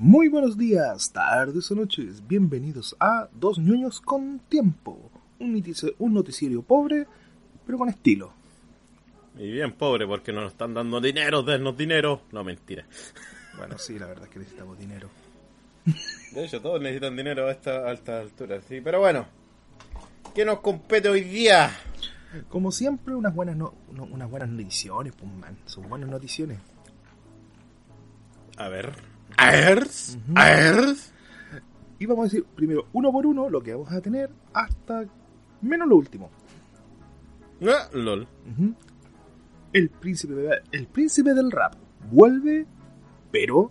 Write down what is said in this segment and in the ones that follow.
Muy buenos días, tardes o noches. Bienvenidos a Dos Ñoños con Tiempo. Un, notici- un noticiero pobre, pero con estilo. Y bien pobre porque no nos están dando dinero, dennos dinero. No, mentira. Bueno, sí, la verdad es que necesitamos dinero. De hecho, todos necesitan dinero a esta alta altura, sí. Pero bueno, ¿qué nos compete hoy día? Como siempre, unas buenas, no- no- unas buenas noticiones, pues man. Son buenas noticiones. A ver. A ver. A ver. Y vamos a decir primero, uno por uno, lo que vamos a tener hasta menos lo último. Ah, lol. El príncipe, el príncipe del rap vuelve, pero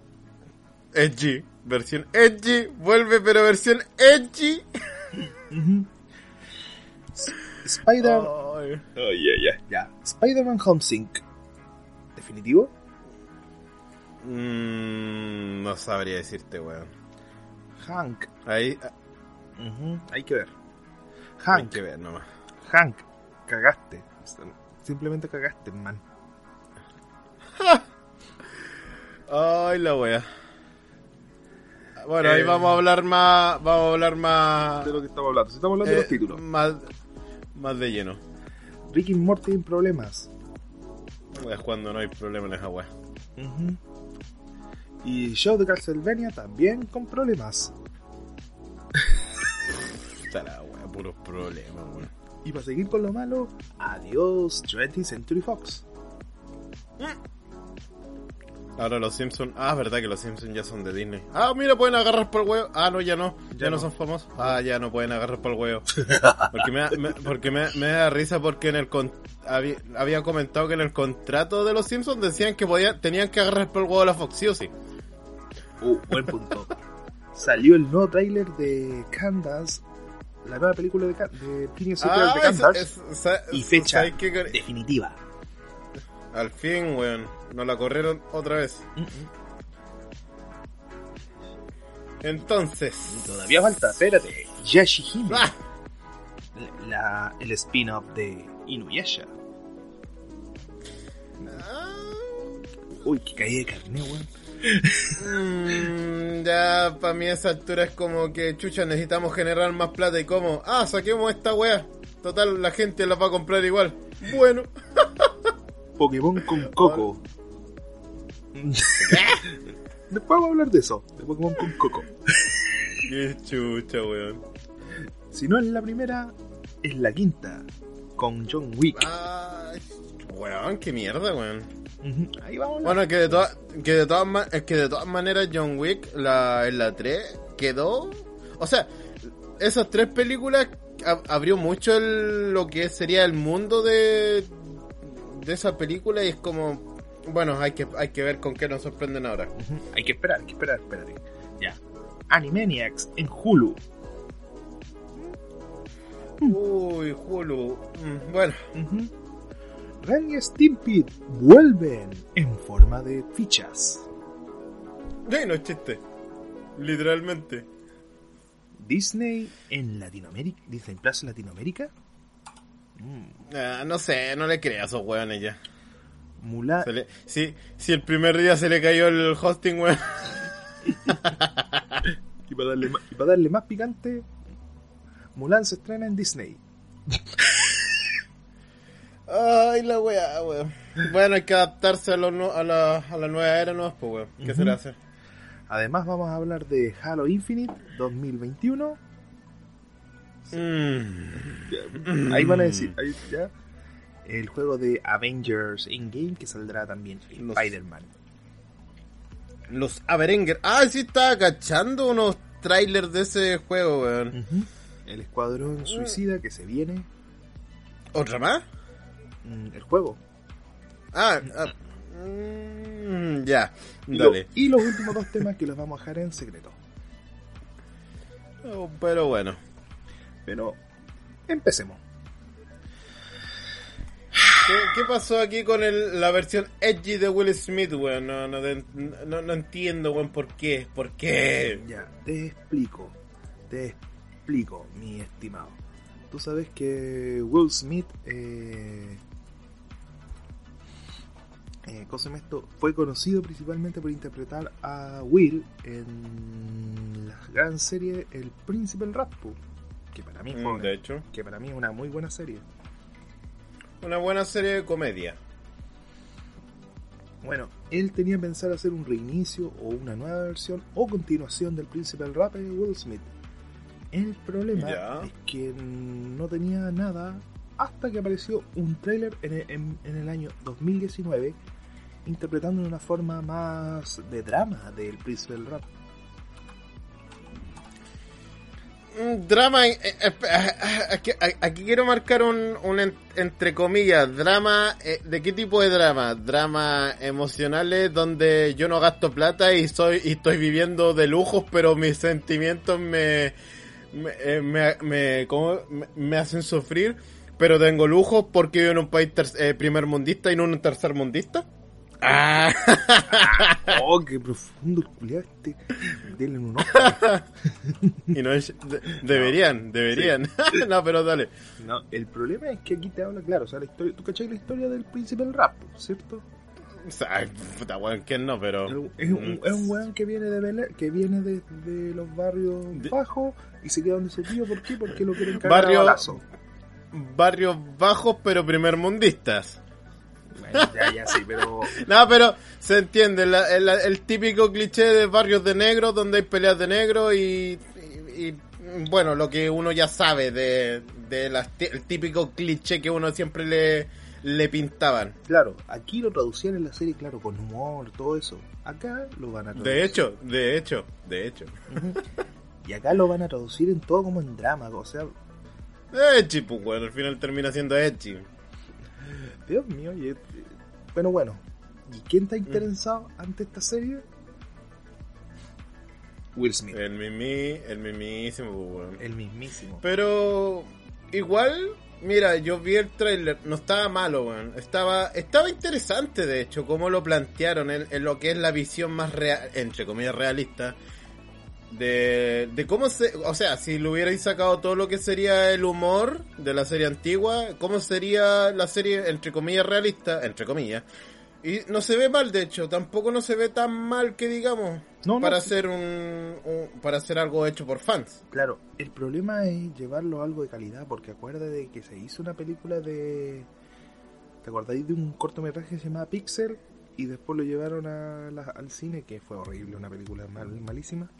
Edgy. Versión edgy. Vuelve, pero versión edgy. Spider, Ay. ya, Spider-Man Homesync. ¿Definitivo? Mm, no sabría decirte, weón. Hank. Ahí Hay que ver. hay Hank, que ver nomás. Hank, cagaste. Simplemente cagaste, man. Ay, la wea. Bueno, ahí Eh, vamos a hablar más. Vamos a hablar más. De lo que estamos hablando. Si estamos hablando de eh, los títulos. Más, más de lleno. Ricky Morty en problemas. Es cuando no hay problema en esa wea. Y Show de Castlevania también con problemas. Está la wea, puros problemas. Y para seguir con lo malo, adiós 20th Century Fox. Ahora los Simpsons. Ah, verdad que los Simpsons ya son de Disney. Ah, mira, pueden agarrar por el huevo. Ah, no, ya no. Ya, Ya no. no. son famosos. Ah, ya no pueden agarrar por el huevo. Porque me, da- me- porque me, me da risa porque en el con- había, había comentado que en el contrato de los Simpsons decían que podían, tenían que agarrar por el huevo a la Fox, sí o sí. Uh, buen punto. Salió el nuevo tráiler de Candace, la nueva película de, de y Ferb de Ah, Candace. es- es- sa- y fecha definitiva. Al fin, weón. Nos la corrieron otra vez. Entonces. Todavía falta, espérate. Yashihime, ¡Ah! la, el spin-off de Inuyasha. Ah. Uy, que caí de carne, weón. Mm, ya, para mí a esa altura es como que, chucha, necesitamos generar más plata y como, ah, saquemos esta wea. Total, la gente la va a comprar igual. Bueno. Pokémon con Coco. Después vamos a hablar de eso, de Pokémon con Coco. Qué chucha, weón. Si no es la primera, es la quinta, con John Wick. Ay, weón, qué mierda, weón. Ahí vamos. Bueno, que de, todas que, de todas es que de todas maneras John Wick la, en la 3 quedó... O sea, esas tres películas ab- abrió mucho el- lo que sería el mundo de, de esa película y es como... Bueno, hay que, hay que ver con qué nos sorprenden ahora. Hay que esperar, hay que esperar, espérate. Ya. Animaniacs en Hulu. Uy, Hulu. Mm, Bueno. Ren y Stimpy vuelven en forma de fichas. ya no es chiste. Literalmente. Disney en Latinoamérica. Disney Plus en Latinoamérica. Ah, no sé, no le creas a esos weones ya. Mulan. Le- si, si el primer día se le cayó el hosting, weón. Y para darle, ma- y para darle más picante, Mulan se estrena en Disney. Ay, la weá, weón. Bueno, hay que adaptarse a, lo a, la, a la nueva era, ¿no? Pues, weón. ¿Qué se le hace? Además vamos a hablar de Halo Infinite 2021. Mm. Ahí van a decir, ahí ya. El juego de Avengers Endgame que saldrá también Spider-Man. Los Averenger. Ah, sí, estaba cachando unos trailers de ese juego, weón. El Escuadrón Suicida que se viene. ¿Otra más? Mm, El juego. Ah, ah, mm, ya. Y, lo- Dale. y los últimos dos temas que los vamos a dejar en secreto. Oh, pero bueno. Pero empecemos. ¿Qué, qué pasó aquí con el- la versión edgy de Will Smith, weón? No, no, no entiendo, weón, por qué. ¿Por qué? Ya, te explico. Te explico, mi estimado. Tú sabes que Will Smith eh, eh, ¿cómo se llama esto? Fue conocido principalmente por interpretar a Will en la gran serie El Príncipe del Rap, po, que para mí fue, Mm, de hecho, que para mí es una muy buena serie. una buena serie de comedia. Bueno, él tenía pensado hacer un reinicio o una nueva versión o continuación del Príncipe del Rap de Will Smith. El problema es que no tenía nada hasta que apareció un tráiler en, en- en el año 2019 interpretando de una forma más de drama del Príncipe del Rap. Un drama. eh, eh, eh, aquí, aquí quiero marcar un, un en- entre comillas, drama. eh, ¿De qué tipo de drama? Drama emocionales donde yo no gasto plata y soy y estoy viviendo de lujos, pero mis sentimientos me. me, me, me- me- hacen sufrir, pero tengo lujos porque vivo en un país eh, primer mundista y no en un tercer mundista. Ah, ¡Oh, qué profundo este! Denle un ojo. y no es, de- deberían, deberían. no, pero dale. No, el problema es que aquí te habla claro, o sea, la historia, tú cachai la historia del Príncipe del Rap, ¿cierto? O sea, puta weón, ¿quién no? Pero. Es un, es un weón que viene de que viene de, de los barrios De- bajos y se queda donde su tío. ¿Por qué? Porque lo quieren cagar Barrio- a balazo. Barrios bajos, pero primermundistas. Bueno, ya, ya, sí, pero... No, pero se entiende, la- el, el típico cliché de barrios de negros donde hay peleas de negros y, y- y, bueno, lo que uno ya sabe de, de las ti- el típico cliché que uno siempre le, le pintaban. Claro, aquí lo traducían en la serie, claro, con humor, todo eso. Acá lo van a traducir. De hecho, de hecho, de hecho. Y acá lo van a traducir en todo como en drama, o sea... Echi, pues bueno, al final termina siendo Echi. Dios mío, y, bueno, bueno. ¿Y quién está interesado ante esta serie? Will Smith. El mimi, el mimísimo, pues bueno. El mismísimo. Pero igual, mira, yo vi el tráiler, no estaba malo, weón. Estaba, estaba interesante, de hecho, cómo lo plantearon en, en lo que es la visión más real, entre comillas, realista. De, de cómo se, o sea, si lo hubierais sacado todo lo que sería el humor de la serie antigua, cómo sería la serie, entre comillas, realista, entre comillas. Y no se ve mal, de hecho, tampoco no se ve tan mal que digamos, No, no, para hacer un, un- para hacer algo hecho por fans. Claro, el problema es llevarlo a algo de calidad, porque acuérdate de que se hizo una película de... ¿Te acordáis de un cortometraje que se llamaba Pixel? Y después lo llevaron a la- al cine, que fue horrible, una película mal, malísima.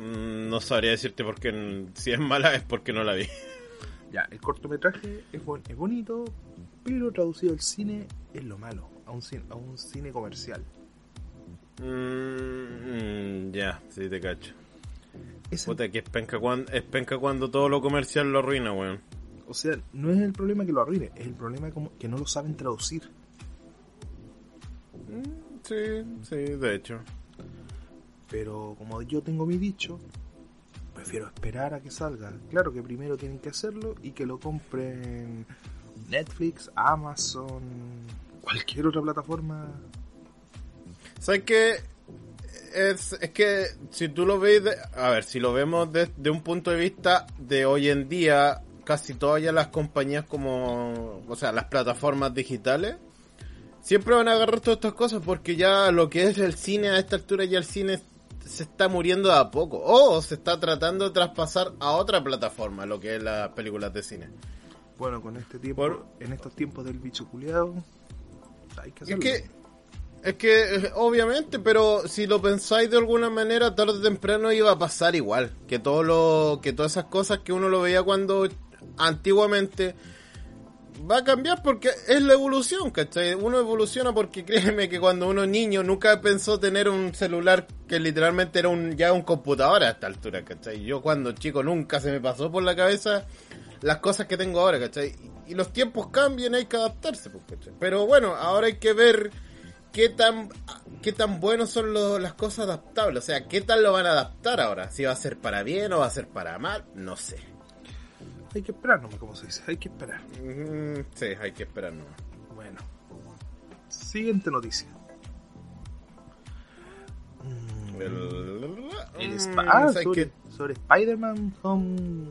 Mm, No sabría decirte por qué, mm, si es mala es porque no la vi. Ya, el cortometraje es, es bonito, pero traducido al cine es lo malo, a un cine, a un cine comercial. Mm, mm, ya, sí te cacho. Esa- Puta, que es penca, cuando, es penca cuando todo lo comercial lo arruina, weón. o sea, no es el problema que lo arruine, es el problema como que no lo saben traducir. Mm, Sí, sí, de hecho. Pero como yo tengo mi dicho, prefiero esperar a que salga. Claro que primero tienen que hacerlo y que lo compren Netflix, Amazon, cualquier otra plataforma. ¿Sabes qué? Es, es que si tú lo de- a ver, si lo vemos desde un punto de vista de hoy en día, casi todas ya las compañías como, o sea, las plataformas digitales, siempre van a agarrar todas estas cosas porque ya lo que es el cine a esta altura ya el cine se está muriendo de a poco o se está tratando de traspasar a otra plataforma lo que es las películas de cine. Bueno, con este tiempo, Por- en estos tiempos del bicho culiado, hay que Es hacerlo. que, es que, eh, obviamente, pero si lo pensáis de alguna manera, tarde o temprano iba a pasar igual. Que todo lo, que todas esas cosas que uno lo veía cuando antiguamente va a cambiar porque es la evolución, ¿cachai? Uno evoluciona porque créeme que cuando uno niño nunca pensó tener un celular que literalmente era un, ya un computador a esta altura, ¿cachai? Yo cuando chico nunca se me pasó por la cabeza las cosas que tengo ahora, ¿cachai? Y los tiempos cambian, hay que adaptarse, pues, ¿cachai? Pero bueno, ahora hay que ver qué tan qué tan buenos son las cosas adaptables, o sea, qué tal lo van a adaptar ahora, si va a ser para bien o va a ser para mal, no sé. Hay que esperar, nomás como se dice, hay que esperar. Mm, sí, hay que esperar nomás. Bueno, siguiente noticia. Mm, El, Mm, Sp- ah, ¿sabes sobre, sobre Spider-Man Home,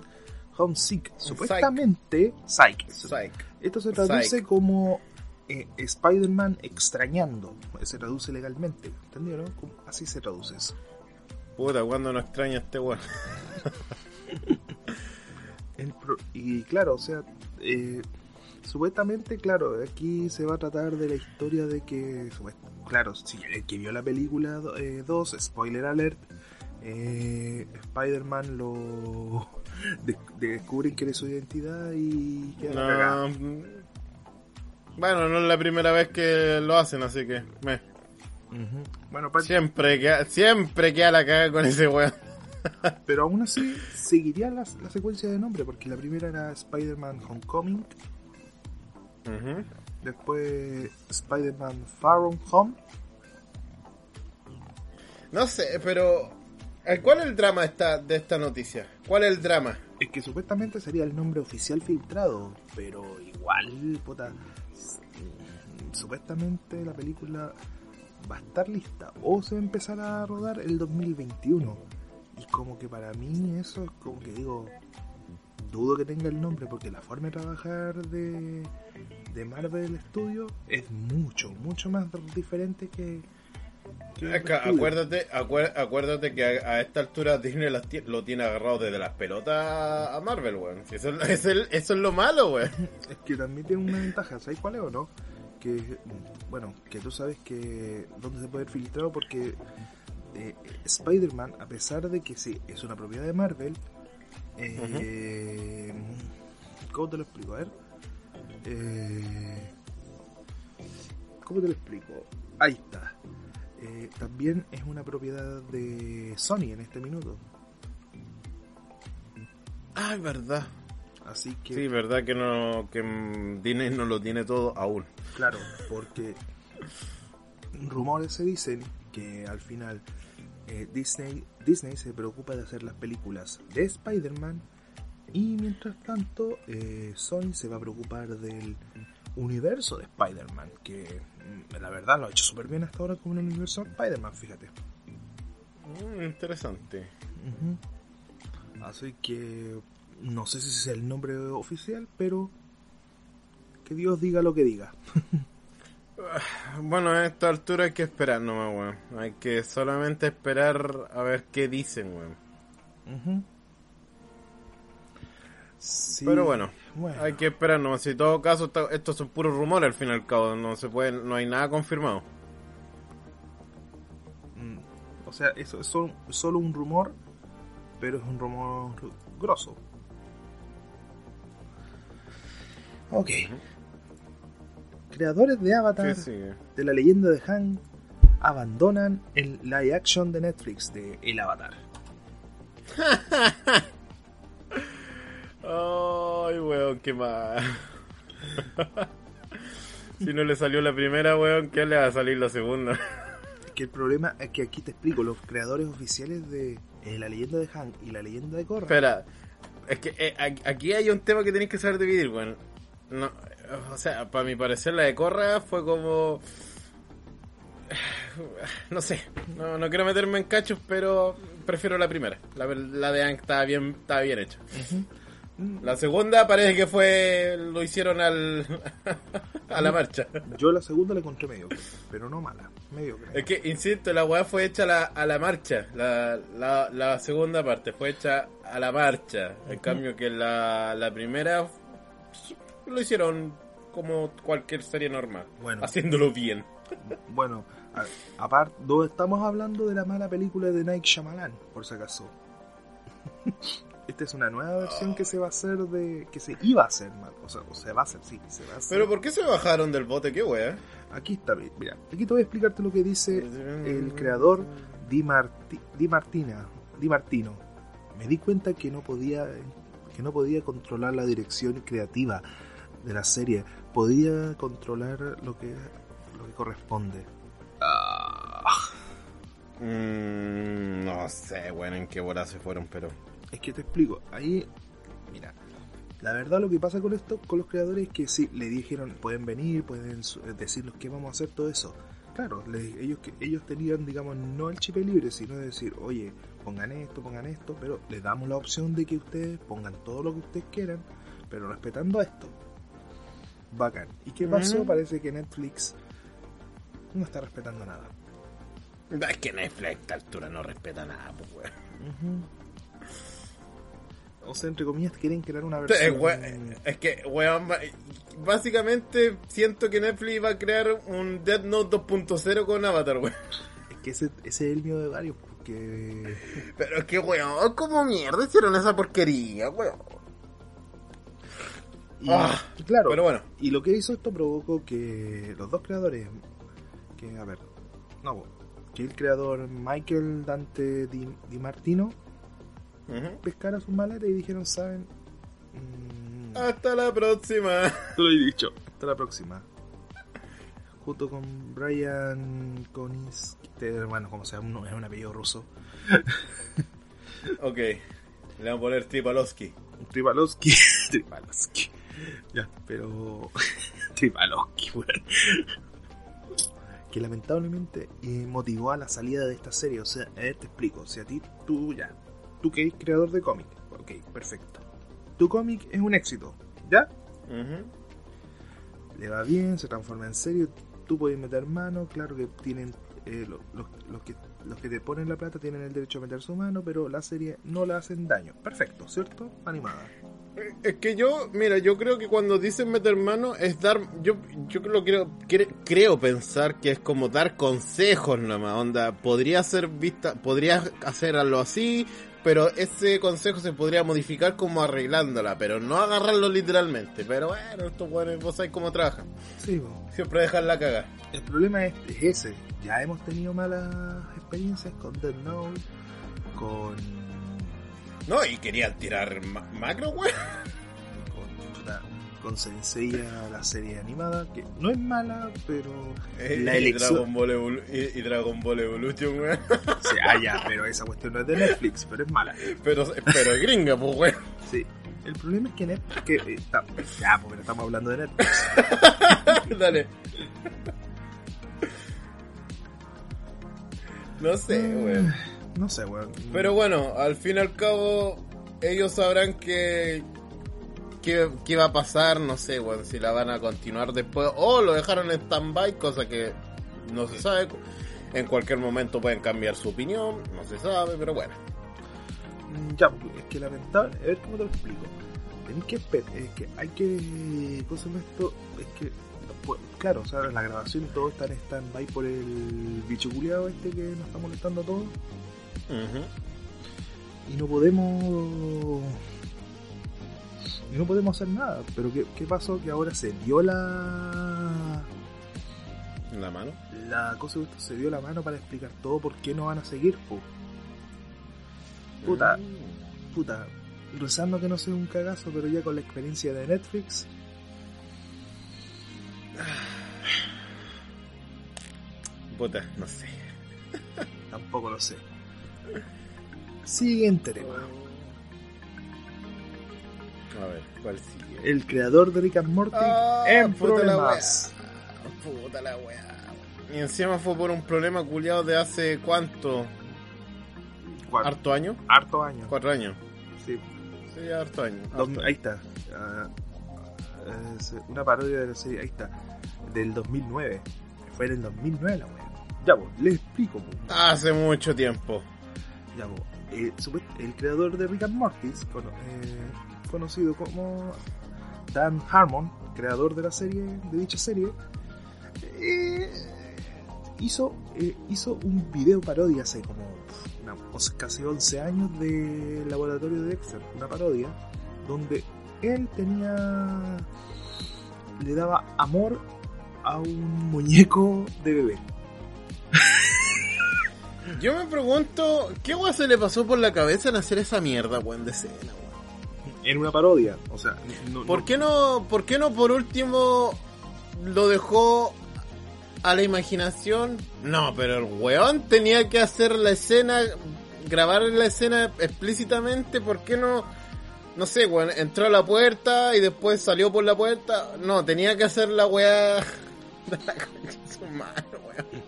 Homesick. Supuestamente, Psych. Psych. Esto se traduce Psych. como eh, Spider-Man extrañando. Se traduce legalmente. Como- Así se traduce eso. Puta, cuando no extraña este weón. El pro- y claro, o sea, eh, supuestamente, claro, aquí se va a tratar de la historia de que, claro, si el que vio la película 2, spoiler alert, eh, Spider-Man lo de- descubren que es su identidad y queda la cagada. No. Bueno, no es la primera vez que lo hacen, así que. me. Bueno, Siempre queda, siempre queda la caga con ese weón. pero aún así seguiría la, la secuencia de nombre, porque la primera era Spider-Man Homecoming, después Spider-Man Far From Home, No sé, pero. eh, ¿Cuál es el drama de esta, de esta noticia? ¿Cuál es el drama? Es que supuestamente sería el nombre oficial filtrado, pero igual, puta. s- Supuestamente la película va a estar lista o se va a empezar a rodar el 2021. Y como que para mí eso es como que digo, dudo que tenga el nombre porque la forma de trabajar de, de Marvel Studios es mucho, mucho más diferente que... que Es que acuérdate, acuer- acuérdate que a, a esta altura Disney lo tiene agarrado desde las pelotas a Marvel, weón. Eso, eso es lo malo, weón. Es que también tiene una ventaja, ¿sabes cuál es o no? Que, bueno, que tú sabes que dónde se puede ver filtrado porque eh, Spider-Man, a pesar de que sí, es una propiedad de Marvel, eh, ¿cómo te lo explico? A ver. Eh, ¿Cómo te lo explico? Ahí está. Eh, también es una propiedad de Sony en este minuto. Ah, es verdad. Así que... Sí, verdad que no que Disney no lo tiene todo aún. Claro, porque rumores se dicen que al final eh, Disney, Disney se preocupa de hacer las películas de Spider-Man y mientras tanto eh, Sony se va a preocupar del universo de Spider-Man, que mm, la verdad lo ha hecho súper bien hasta ahora con el universo de Spider-Man, fíjate. Mm, interesante. Así que no sé si es el nombre oficial, pero que Dios diga lo que diga. Bueno, a esta altura hay que esperar nomás, weón. Hay que solamente esperar a ver qué dicen, weón. Sí, Pero bueno, bueno. hay que esperar nomás. Si en todo caso, esto- estos son puros rumores al fin y al cabo. No se puede, no hay nada confirmado. Mm, O sea, eso es solo, solo un rumor, pero es un rumor grosso. Ok. Creadores de Avatar, de la leyenda de Han, abandonan el live action de Netflix de El Avatar. Ay, weón, qué mal. si no le salió la primera, weón, ¿qué le va a salir la segunda? Es que el problema es que aquí te explico, los creadores oficiales de eh, la leyenda de Han y la leyenda de Korra. Espera, es que eh, aquí- aquí hay un tema que tenéis que saber dividir, weón. No, o sea, para mi parecer la de Corra fue como... No sé, no, no quiero meterme en cachos, pero prefiero la primera. La, la de Ang estaba bien, estaba bien hecha. La segunda parece que fue... lo hicieron al... a la marcha. Yo la segunda la encontré mediocre, pero no mala, mediocre. Es que, insisto, la weá fue hecha a la, a la marcha. La, la, la segunda parte fue hecha a la marcha. En cambio que la, la primera lo hicieron como cualquier serie normal. Bueno. Haciéndolo bien. Bueno, aparte, estamos hablando de la mala película de Nike Shyamalan, por si acaso. Esta es una nueva versión que se va a hacer de. que se iba a hacer, mal, o sea, o se va a hacer, sí, se va a hacer. Pero ¿por qué se bajaron del bote? ¿Qué weá? Aquí está, mi- mira, aquí te voy a explicarte lo que dice el creador Di, Marti- Di Martina, Di Martino. Me di cuenta que no podía que no podía controlar la dirección creativa de la serie, podía controlar lo que lo que corresponde. Mm, no sé, weón, en qué bola se fueron, pero... Es que te explico, ahí, mira, la verdad lo que pasa con esto, con los creadores es que sí, le dijeron, pueden venir, pueden decirnos qué vamos a hacer, todo eso. Claro, le- ellos, ellos tenían, digamos, no el chip libre, sino de decir, oye, pongan esto, pongan esto, pero les damos la opción de que ustedes pongan todo lo que ustedes quieran, pero respetando esto. Bacán. ¿Y qué pasó? Parece que Netflix no está respetando nada. Es que Netflix a esta altura no respeta nada, pues, weón. O sea, entre comillas, quieren crear una versión. we- Es que, weón, básicamente siento que Netflix va a crear un Death Note 2.0 con Avatar, weón. Es que ese, ese es el miedo de varios, porque. Pero es que, weón, ¿cómo mierda hicieron esa porquería, weón? Y, Ah, claro, Pero bueno, y lo que hizo esto provocó que los dos creadores, que a ver, no, que el creador Michael Dante Di, Di Martino ujú. pescara sus maletas y dijeron, ¿saben? Mm, hasta la próxima. lo he dicho. Hasta la próxima. Junto con Brian este, bueno, como sea, uno, es un apellido ruso. Ok, le vamos a poner Tripalowski. Tripalowski. Tripalowski. Ya, pero. Tripalowski, weón. Que lamentablemente eh, motivó a la salida de esta serie. O sea, te explico. Si a ti, tú ya. Tú que eres creador de cómic. Ok, perfecto. Tu cómic es un éxito. ¿Ya? Le va bien, se transforma en serie. Tú puedes meter mano. Claro que tienen. eh, lo- los, los que, los que te ponen la plata tienen el derecho a meter su mano. Pero la serie no le hacen daño. Perfecto, ¿cierto? Animada. Es que yo, mira, yo creo que cuando dicen meter mano es dar, yo, yo creo, creo, cre- creo pensar que es como dar consejos nomás, onda, podría ser vista, podría hacerlo así, pero ese consejo se podría modificar como arreglándola, pero no agarrarlo literalmente, pero bueno, estos buenos, vos sabés cómo trabajan, Sí, po. siempre dejan la caga. El problema es, es ese. Ya hemos tenido malas experiencias con Dead Note, con. No, y querían tirar ma- macro, weón. con, con Senseiya, la serie animada, que no es mala, pero. Eh, La y, Dragon Ball y, y Dragon Ball Evolution, weón. Sí, ah, ya, pero esa cuestión no es de Netflix, pero es mala. Pero, pero es gringa, pues, weón. Sí. El problema es que Netflix. Que, eh, está- ya, porque estamos hablando de Netflix. Dale. No sé, weón. No sé, weón. Pero bueno, al fin y al cabo, ellos sabrán que. ¿Qué, qué va a pasar? No sé, weón. Si la van a continuar después. O lo dejaron en stand-by, cosa que no se sabe. En cualquier momento pueden cambiar su opinión. No se sabe, pero bueno. Mm, Ya, es que lamentable. A ver cómo te lo explico. Tenés que esperar. Es que hay que. ¿Cómo se llama esto? Es que. pues, Claro, o sea, la grabación todo está en stand-by por el bicho culiado este que nos está molestando a todos. Y no podemos y no podemos hacer nada pero qué, qué pasó que ahora se dio la La mano. la cosa de esto se dio la mano para explicar todo por qué no van a seguir po. Puta. Mm. puta rezando que no sea un cagazo pero ya con la experiencia de Netflix Puta, no sé. tampoco lo sé siguiente tema A ver, ¿cuál sigue? el creador de Rick and Morty Ah, en puta la problemas wea. Puta la wea. Y encima fue por un problema culiado de hace cuánto? cuatro, ¿Harto año? harto años Cuatro años. sí Sí, harto año. Harto ahí está. Ah, una parodia de la serie. Ahí está. Del 2009. Fue en el 2009 la wea. Ya, pues, les explico. po. Hace mucho tiempo. Eh, el creador de Rick and Morty, eh, conocido como Dan Harmon, creador de la serie, de dicha serie, eh, hizo, hizo un video parodia hace como casi 11 años de Laboratorio de Dexter, una parodia, donde él tenía, le daba amor a un muñeco de bebé. Yo me pregunto, ¿qué wea se le pasó por la cabeza en hacer esa mierda, weón, de escena, weón? En una parodia, o sea, no, ¿Por no- qué no, por qué no por último lo dejó a la imaginación? No, pero el weón tenía que hacer la escena, grabar la escena explícitamente, ¿por qué no? No sé, weón, entró a la puerta y después salió por la puerta. No, tenía que hacer la weá de la concha de su mano, weón.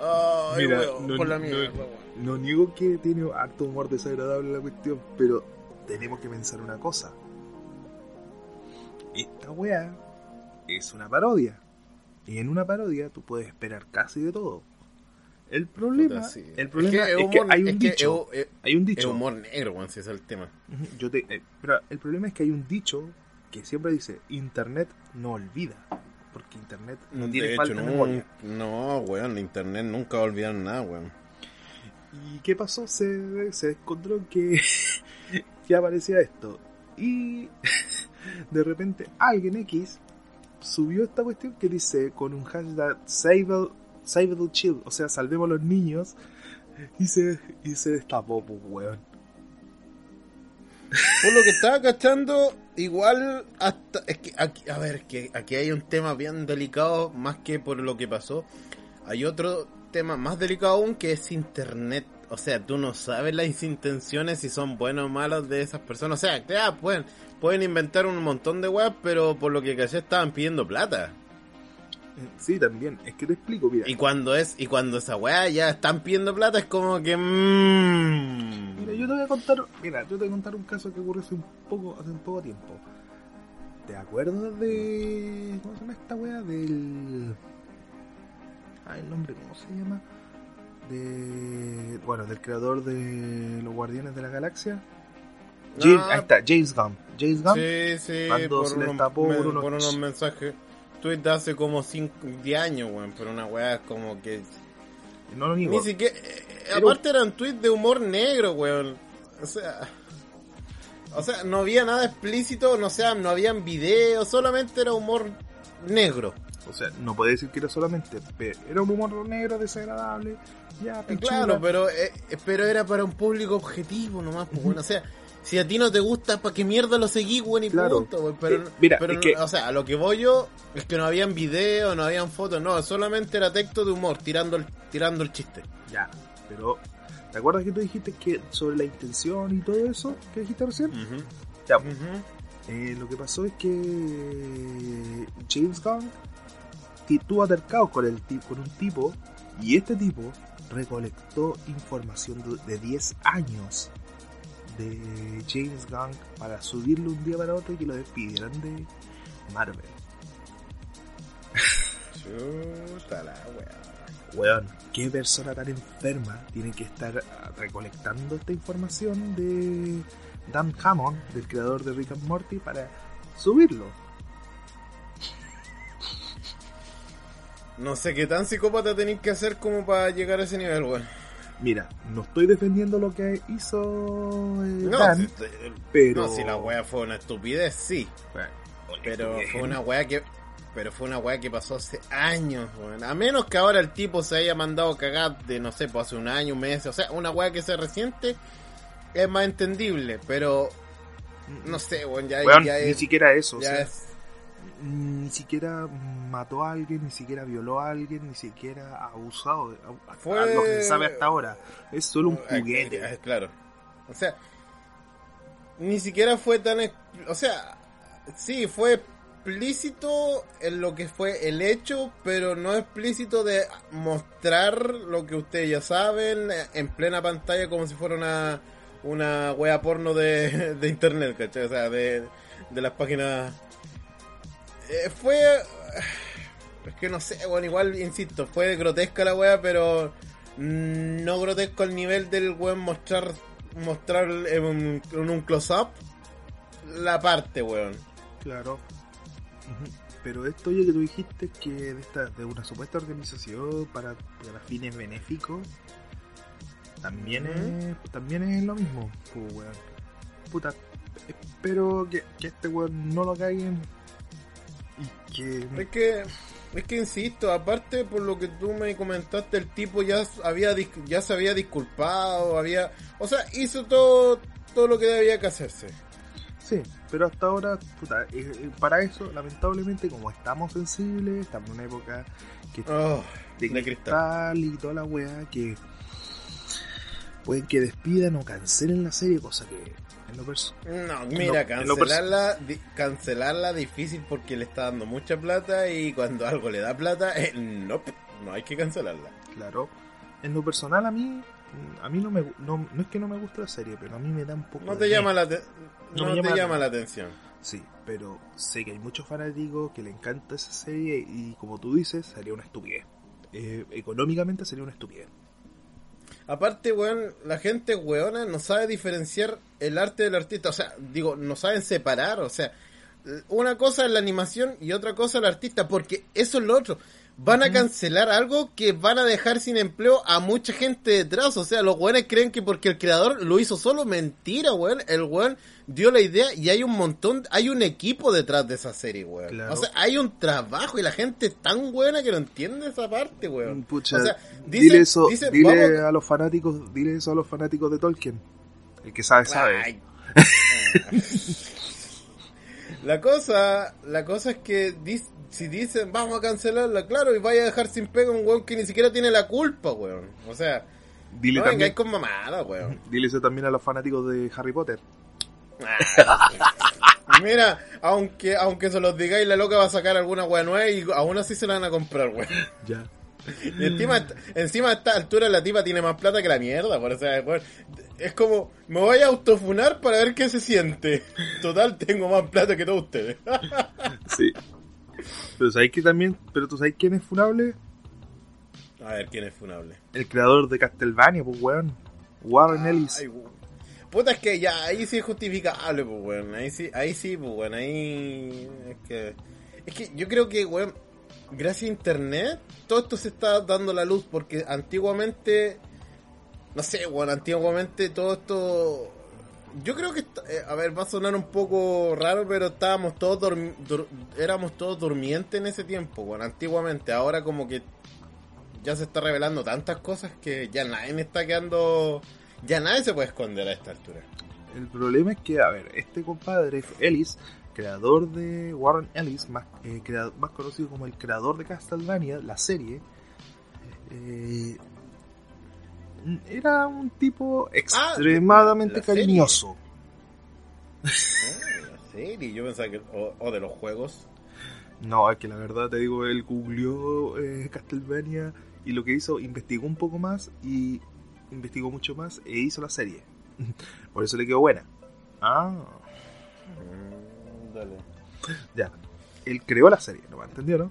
Ay, Mira, weón, no- por la no- mierda, weón. No niego que tiene harto humor desagradable la cuestión, pero tenemos que pensar una cosa. Esta weá es una parodia. Y en una parodia tú puedes esperar casi de todo. El problema, Puta, sí. el problema es, es que, hay un es dicho. es- es- hay un Es dicho. humor negro, si ese es el tema. Yo te, eh, pero el problema es que hay un dicho que siempre dice, Internet no olvida. Porque Internet no tiene de hecho, falta de memoria. no, weón, internet nunca va a olvidar nada, weón. ¿Y qué pasó? Se, se encontró que, que aparecía esto. Y de repente alguien X subió esta cuestión que dice con un hashtag Save, save the Child, o sea, salvemos a los niños. Y se, y se destapó, pues, weón. Por lo que estaba cachando, igual hasta es que aquí, a ver, que aquí hay un tema bien delicado más que por lo que pasó. Hay otro tema más delicado aún que es internet. O sea, tú no sabes las intenciones si son buenas o malas de esas personas. O sea, ya pueden pueden inventar un montón de webs, pero por lo que caché estaban pidiendo plata. Sí, también. Es que te explico, mira. Y cuando es y cuando esa weá ya están pidiendo plata es como que mmm, Mira, yo te voy a contar, mira, yo te voy a contar un caso que ocurrió hace un poco, hace un poco tiempo. ¿Te acuerdas de cómo se llama esta wea del ah, el nombre cómo se llama? De bueno, del creador de los Guardianes de la Galaxia. James, Ah. ahí está, James Gunn. James Gunn. Sí, sí, por se le unos, tapó me- por unos- por unos mensajes. Tweet de hace como 5, 10 años, weón, pero una weá es como que... No lo niego. Ni siquiera... eh, Pero- Aparte eran tweets de humor negro, weón. O sea... O sea, no había nada explícito, no sea, no habían videos, solamente era humor negro. O sea, no puede decir que era solamente, pero era un humor negro desagradable. Ya, pichula. Claro, pero eh, pero era para un público objetivo nomás, pues, weón. O sea, si a ti no te gusta, ¿para qué mierda lo seguís, weón? Y Claro. punto, weón. Pero, Eh, mira, pero es que- o sea, a lo que voy yo es que no habían videos, no habían fotos, no, solamente era texto de humor, tirando el, tirando el chiste. Ya, pero ¿te acuerdas que tú dijiste que sobre la intención y todo eso que dijiste recién? Ya, Ujú. eh, lo que pasó es que James Gunn tuvo altercados con, el, con un tipo y este tipo recolectó información de, de 10 años de James Gunn para subirlo un día para otro y que lo despidieran de Marvel. Chuta la. Weón, ¿qué persona tan enferma tiene que estar recolectando esta información de Dan Hammond, del creador de Rick and Morty, para subirlo? No sé qué tan psicópata tenéis que hacer como para llegar a ese nivel, weón. Mira, no estoy defendiendo lo que hizo eh, No, Dan, si, estoy- pero... no, si la weá fue una estupidez, sí. Bueno, Pero estupidez. fue una weá que. Pero fue una weá que pasó hace años, weón. A menos que ahora el tipo se haya mandado a cagar de, no sé, pues hace un año, un mes. O sea, una weá que sea reciente es más entendible. Pero, no sé, weón, ya, Weón, ya ni es. siquiera eso, o ya sea, es- ni siquiera mató a alguien, ni siquiera violó a alguien, ni siquiera abusado, Fue- a lo que se sabe hasta ahora. Es solo un Ah, juguete. ah, Claro. O sea, ni siquiera fue tan. O sea, sí, fue explícito en lo que fue el hecho, pero no explícito de mostrar lo que ustedes ya saben eh, en plena pantalla como si fuera una, una wea porno de, de internet, ¿cachai? O sea, de, de las páginas. Eh, fue. Es que no sé, bueno, igual, insisto, fue grotesca la wea, pero mm, no grotesco al nivel del weón mostrar mostrar en un, en un close-up la parte, weón. Claro. Pero esto ya que tú dijiste que de, esta, de una supuesta organización para, para fines benéficos, también, es, también es lo mismo, pues, weón. Puta, espero que, que este weón no lo caigan y que... Es que, es que insisto, aparte por lo que tú me comentaste, el tipo ya había ya se había disculpado, había, o sea, hizo todo todo lo que debía que hacerse. Sí, pero hasta ahora, puta, eh, eh, para eso, lamentablemente, como estamos sensibles, estamos en una época que Oh, de, de cristal y toda la weá que pueden que despidan o cancelen la serie, cosa que en lo perso- no, mira, cancelarla, di- cancelarla difícil porque le está dando mucha plata y cuando algo le da plata, eh, no, no hay que cancelarla. claro. En lo personal a mí, mm, a mí no me no, no es que no me guste la serie, pero a mí me da un poco No de te llama la, No te llama- llama la atención. Sí, pero sé que hay muchos fanáticos que le encanta esa serie y como tú dices, sería una estupidez. Eh, económicamente sería una estupidez. Aparte, weón, la gente weona no sabe diferenciar el arte del artista. O sea, digo, no saben separar. O sea, una cosa es la animación y otra cosa el artista. Porque eso es lo otro. Van a cancelar algo que van a dejar sin empleo a mucha gente detrás. O sea, los weones creen que porque el creador lo hizo solo. Mentira, weón. El weón dio la idea y hay un montón, hay un equipo detrás de esa serie, weón. Claro. O sea, hay un trabajo y la gente es tan buena que no entiende esa parte, weón. Pucha, o sea, dile eso, dile vamos- a los fanáticos, dile eso a los fanáticos de Tolkien. El que sabe sabe. La cosa, la cosa es que dis- si dicen vamos a cancelarla, claro, y vaya a dejar sin pega un weón que ni siquiera tiene la culpa, weón. O sea, Dile no también, vengáis con mamada, weón. dile eso también a los fanáticos de Harry Potter. Mira, aunque aunque se los digáis, la loca va a sacar alguna weá nueva y aún así se la van a comprar, weón. Ya. Y encima, encima a esta altura la tipa tiene más plata que la mierda, por o sea, weón, es como, me voy a autofunar para ver qué se siente. Total, tengo más plata que todos ustedes. Sí. Pero sabéis que también, pero tú sabes quién es funable? A ver, ¿quién es funable? El creador de Castlevania, pues weón. Warren Ellis. Ay. Puta, es que ya, ahí sí es justificable, pues, weón. Ahí sí, ahí sí, pues, weón. Ahí. Es que. Es que yo creo que, weón, gracias a internet, todo esto se está dando la luz. Porque antiguamente. No sé, weón, antiguamente todo esto. Yo creo que, eh, a ver, va a sonar un poco raro, pero estábamos todos dormi- éramos todos durmientes en ese tiempo, weón, antiguamente. Ahora como que ya se está revelando tantas cosas que ya nadie me está quedando. Ya nadie se puede esconder a esta altura. El problema es que, a ver, este compadre, Ellis, creador de Warren Ellis, más, eh, más conocido como el creador de Castlevania, la serie, eh, era un tipo extremadamente la serie. cariñoso. Ah, la serie, yo pensaba que. O, o de los juegos. No, es que la verdad te digo, él googleó eh, Castlevania y lo que hizo, investigó un poco más y investigó mucho más e hizo la serie. Por eso le quedó buena. Ah, Mm, dale. ya. Él creó la serie, ¿no? ¿Entendió, no?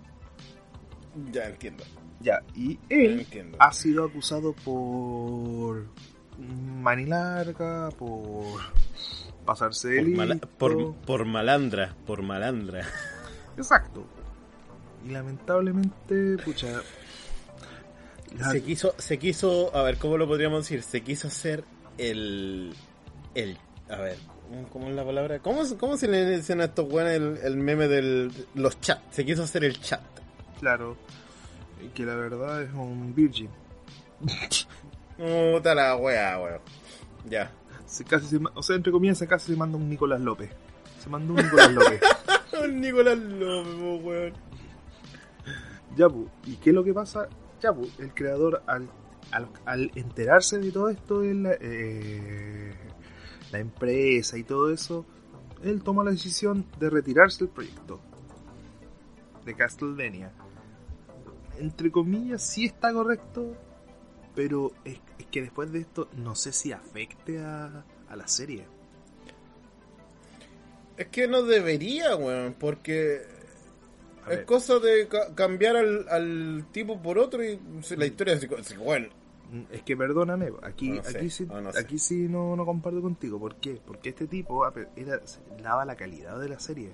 Ya entiendo. Ya, y él entiendo. ha sido acusado por manilarga, por pasarse Por, mala- por, por malandra, por malandra. Exacto. Y lamentablemente, pucha... la- Se quiso, se quiso, a ver, ¿cómo lo podríamos decir? Se quiso hacer el, el, a ver, ¿cómo- ¿cómo es la palabra? ¿Cómo, cómo se le dicen a estos buenos el, el meme de los chats? Se quiso hacer el chat. Claro, y que la verdad es un virgin. Puta la wea, weón. Ya. Se casi se o sea, entre comillas, se casi se manda un Nicolás López. Se mandó un Nicolás López. Nicolás López, weón. Ya, pu, ¿y qué es lo que pasa? Ya, pu, el creador al, al, al enterarse de todo esto, la, eh, la empresa y todo eso, él toma la decisión de retirarse del proyecto de Castlevania. Entre comillas, sí está correcto, pero es, es que después de esto no sé si afecte a, a la serie. Es que no debería, weón, porque es cosa de ca- cambiar al, al tipo por otro y la historia es bueno. Es que perdóname, aquí, No sé, aquí, sí, no, sé. aquí sí no, no comparto contigo. ¿Por qué? Porque este tipo era, daba la calidad de la serie.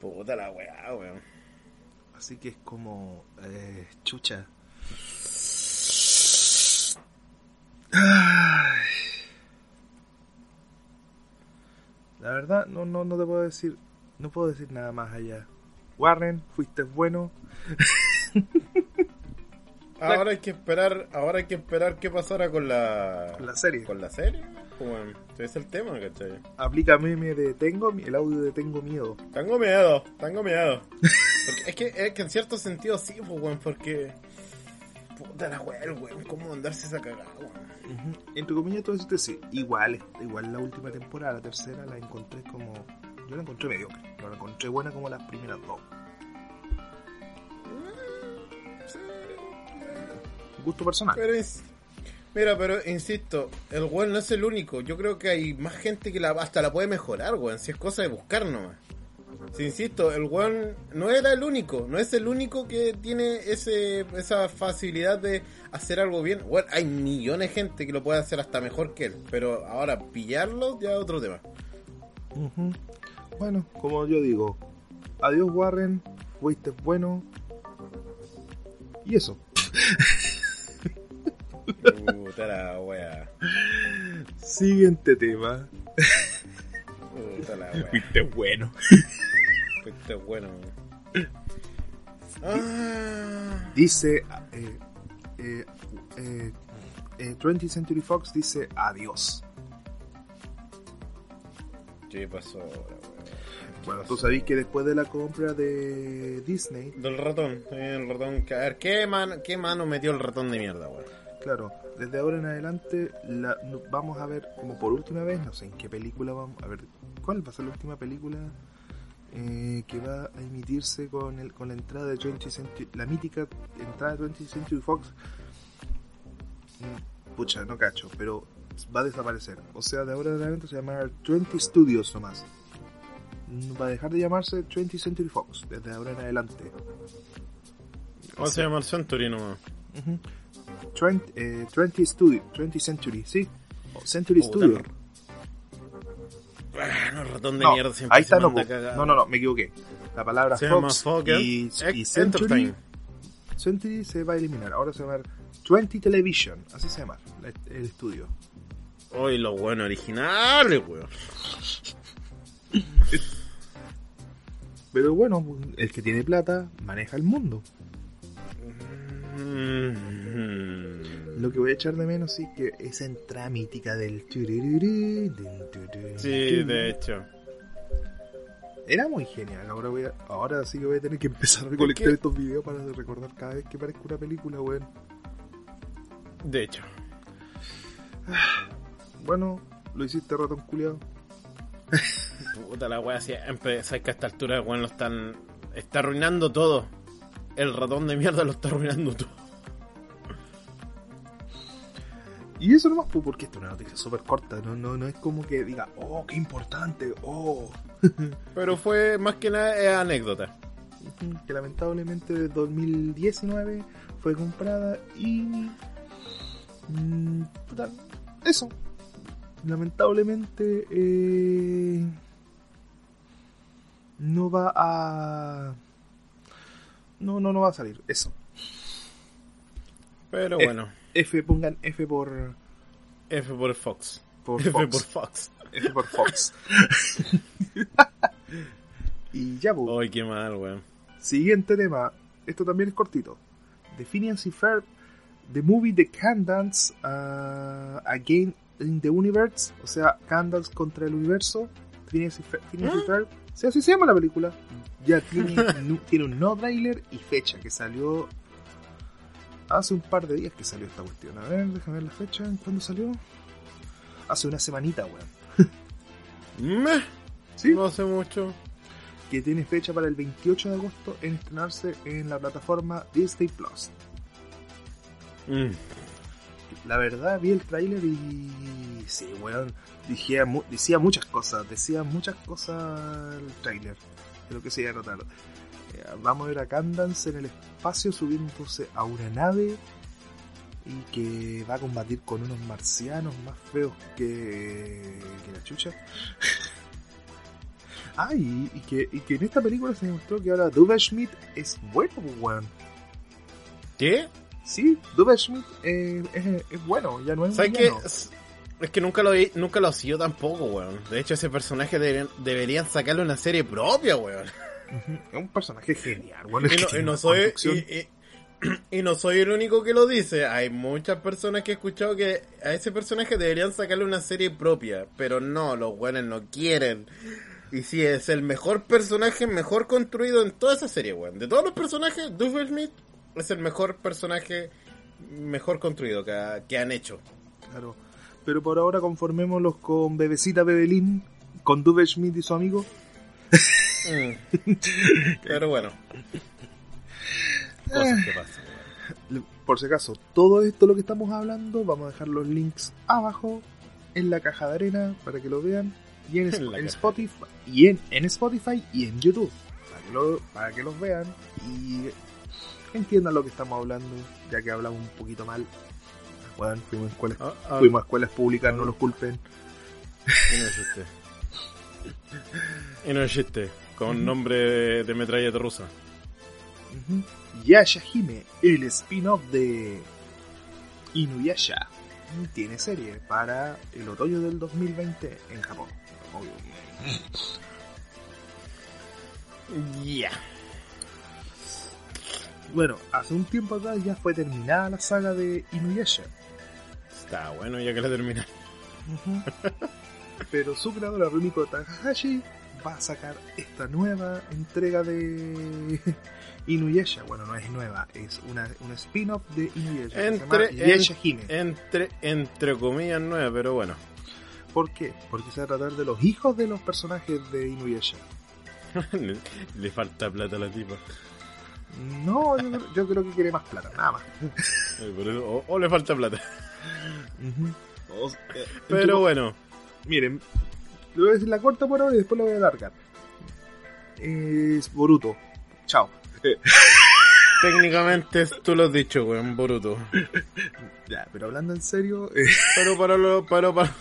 Puta la weá, weón. Así que es como eh, chucha. Ay. La verdad, no, no, no te puedo decir, no puedo decir nada más allá. Warren, fuiste bueno. Ahora hay que esperar, ahora hay que esperar qué pasará con la Con la serie. Con la serie, como ese es el tema, ¿cachai? Aplica meme de tengo, el audio de tengo miedo. Tengo miedo, tengo miedo. Porque es que, es que en cierto sentido sí, pues, weón, porque. Puta la weá, weón, ¿cómo mandarse esa cagada, weón? Ujú. Entre comillas, todo eso te sí. Igual, igual la última temporada, la tercera, la encontré como. Yo la encontré mediocre. No la encontré buena como las primeras dos. Gusto personal. Pero, ins- Mira, pero insisto, el weón no es el único. Yo creo que hay más gente que la, hasta la puede mejorar, weón. Si es cosa de buscar nomás. Si insisto, el weón no era el único. No es el único que tiene ese, esa facilidad de hacer algo bien. Weón, hay millones de gente que lo puede hacer hasta mejor que él. Pero ahora pillarlo ya es otro tema. Bueno, como yo digo, adiós Warren, fuiste bueno. Y eso. Puta la wea. Siguiente tema. Puta la wea. Fuiste bueno. Fuiste bueno. Ah. Dice eh, eh, eh, eh, 20th Century Fox dice adiós. ¿Qué pasó ahora, Bueno, pasó? tú sabés que después de la compra de Disney, Del ratón, eh, el ratón. A ver, ¿qué, man, ¿qué mano metió el ratón de mierda, weón? Claro, desde ahora en adelante la- no- vamos a ver como por última vez, no sé en qué película vamos a ver, ¿cuál va a ser la última película eh, que va a emitirse con el con la entrada de 20th Century, la mítica entrada de 20th Century Fox? Mm, Pucha, no cacho, pero va a desaparecer. O sea, de ahora en adelante se llamará 20 Studios nomás. Mm, Va a dejar de llamarse 20th Century Fox desde ahora en adelante. ¿Cómo se llama el Century nomás? 20, eh, 20 Studio, 20 Century, sí. O Century Puta, Studio. Ah, no, ratón de No, mierda siempre ahí está, se no, no, no, no, me equivoqué. La palabra Se Fox y, y Century. Century se va a eliminar. Ahora se va a llamar 20 Television, así se llama la- el estudio. Hoy los buenos originales, weón. Pero bueno, el que tiene plata maneja el mundo. Mm. Lo que voy a echar de menos sí que esa entrada mítica del Sí, de hecho. Era muy genial. Ahora voy a, ahora sí que voy a tener que empezar a recolectar estos videos para recordar cada vez que parezca una película, weón. De hecho. Bueno, lo hiciste ratón culiado. Puta la wea siempre. Sabes que a esta altura weón lo están. Está arruinando todo. El ratón de mierda lo está arruinando todo. Y eso nomás, pues, porque esto es una noticia súper corta. No, no, no es como que diga, oh, qué importante, oh. Pero fue más que nada anécdota. Que lamentablemente de 2019 fue comprada y. mm, puta, eso. Lamentablemente. eh, no va a. No, no, no va a salir. Eso. Pero bueno. F, pongan F por. F por Fox. por F Fox. por Fox. F por Fox. y ya, pues. Ay, qué mal, weón. Siguiente tema. Esto también es cortito. The Phineas y Ferb, The Movie The Candance uh, Again in the Universe. O sea, Candance contra el universo. Phineas y, Fer- Phineas y ¿Ah? Ferb. Sí, así se llama la película. Ya tiene, tiene un no trailer y fecha que salió hace un par de días que salió esta cuestión. A ver, déjame ver la fecha. ¿Cuándo salió? Hace una semanita, weón. Sí. No hace mucho. que tiene fecha para el 28 de agosto en estrenarse en la plataforma Disney Plus. Mm. La verdad, vi el tráiler y... Sí, weón, decía, mu- decía muchas cosas, decía muchas cosas el tráiler de lo que se iba a. Eh, vamos a ver a Candance en el espacio subiéndose a una nave y que va a combatir con unos marcianos más feos que, que la chucha. ah, y, que, y que en esta película se demostró que ahora Duva Schmidt es bueno, weón. ¿Qué? Sí, Duva Schmidt eh, es, es bueno, ya no es ¿Sabes qué? villano. Es que nunca lo vi, nunca lo siguió tampoco, weón. De hecho, ese personaje deberían, deberían sacarle una serie propia, weón. Es un personaje genial, weón. Y es que no, y soy, y, no soy el único que lo dice. Hay muchas personas que he escuchado que a ese personaje deberían sacarle una serie propia. Pero no, los weones no quieren. Y sí, es el mejor personaje, mejor construido en toda esa serie, weón. De todos los personajes, Smith es el mejor personaje mejor construido que, ha- que han hecho. Claro. Pero por ahora conformémoslos con Bebecita Bebelín, con Duve Schmidt y su amigo. Mm. Pero bueno. Cosas que pasan. por si acaso, todo esto lo que estamos hablando, vamos a dejar los links abajo en la caja de arena para que lo vean y en. Spotify y en, en Spotify y en YouTube para que, lo- para que los vean y entiendan lo que estamos hablando, ya que hablamos un poquito mal. Bueno, fuimos a escuelas, Ah, ah, fuimos a escuelas públicas, no los culpen. y no es chiste. Y no. Con nombre de, de metralleta rusa. Yasha Hime, el spin-off de Inuyasha, tiene serie para el otoño del 2020 en Japón. Obvio. Ya. Bueno, hace un tiempo atrás ya fue terminada la saga de Inuyasha. Está bueno ya que la termina. Pero su creadora Rumiko Takahashi va a sacar esta nueva entrega de Inuyasha. Bueno, no es nueva, es una, un spin-off de Inuyasha. que se Entre- llama Yasha Hime. Entre, entre comillas nueve, pero bueno. ¿Por qué? Porque se va a tratar de los hijos de los personajes de Inuyasha. le falta plata a la tipa. No, yo, creo- yo creo que quiere más plata, nada más. O, o le falta plata. O- eh, Pero bueno. Miren, le voy a decir la corta por ahora y después la voy a alargar. Es Boruto. Chao. Técnicamente tú lo has dicho, weón, Boruto. Ya, pero hablando en serio, eh, Pero para los, pero para,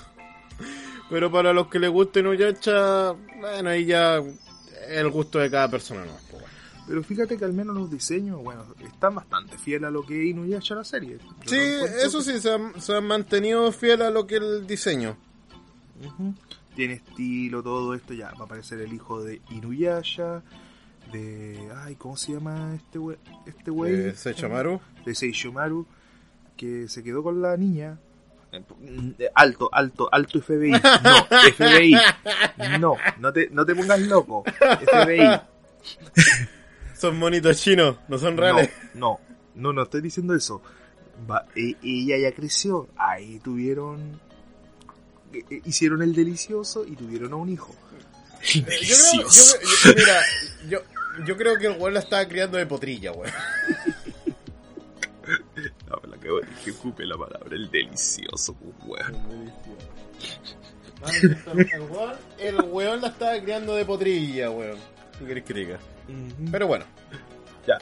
pero para los que les guste Inuyasha, bueno, ahí ya el gusto de cada persona, ¿no? Pero fíjate que al menos los diseños, bueno, están bastante fieles a lo que Inuyasha la serie. Yo Sí, no eso que- sí, se han, se han mantenido fiel a lo que el diseño. Tiene estilo, todo esto, ya va a aparecer el hijo de Inuyasha, de... Ay, ¿cómo se llama este güey? Este güey? De Sechamaru. de Seishomaru que se quedó con la niña. Eh, Alto, alto, alto FBI. No, FBI. No, no te, no te pongas loco. FBI. Son monitos chinos, no son reales. no, no, no estoy diciendo eso. Va, e- ella ya creció. Ahí tuvieron. eh, eh, Hicieron el delicioso y tuvieron a un hijo. Yo creo, yo, yo- mira, yo, yo creo que el weón la estaba criando de potrilla, weón. No, la que, que ocupe la palabra, el delicioso, pues, weón. El weón, el weón la estaba criando de potrilla, weón. ¿Qué querés que diga? Pero bueno, Ya.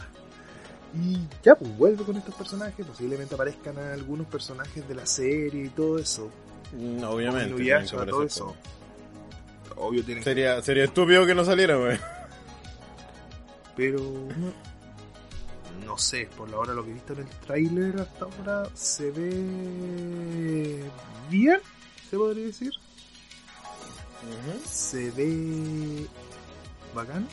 Y ya, pues vuelve con estos personajes. Posiblemente aparezcan algunos personajes de la serie y todo eso. obviamente. Tienen que todo eso. Obvio tienen que. Sería, sería estúpido que no saliera, weón. Pero. No, no sé, por la hora lo que he visto en el tráiler hasta ahora se ve. bien, se podría decir. Se ve. bacán.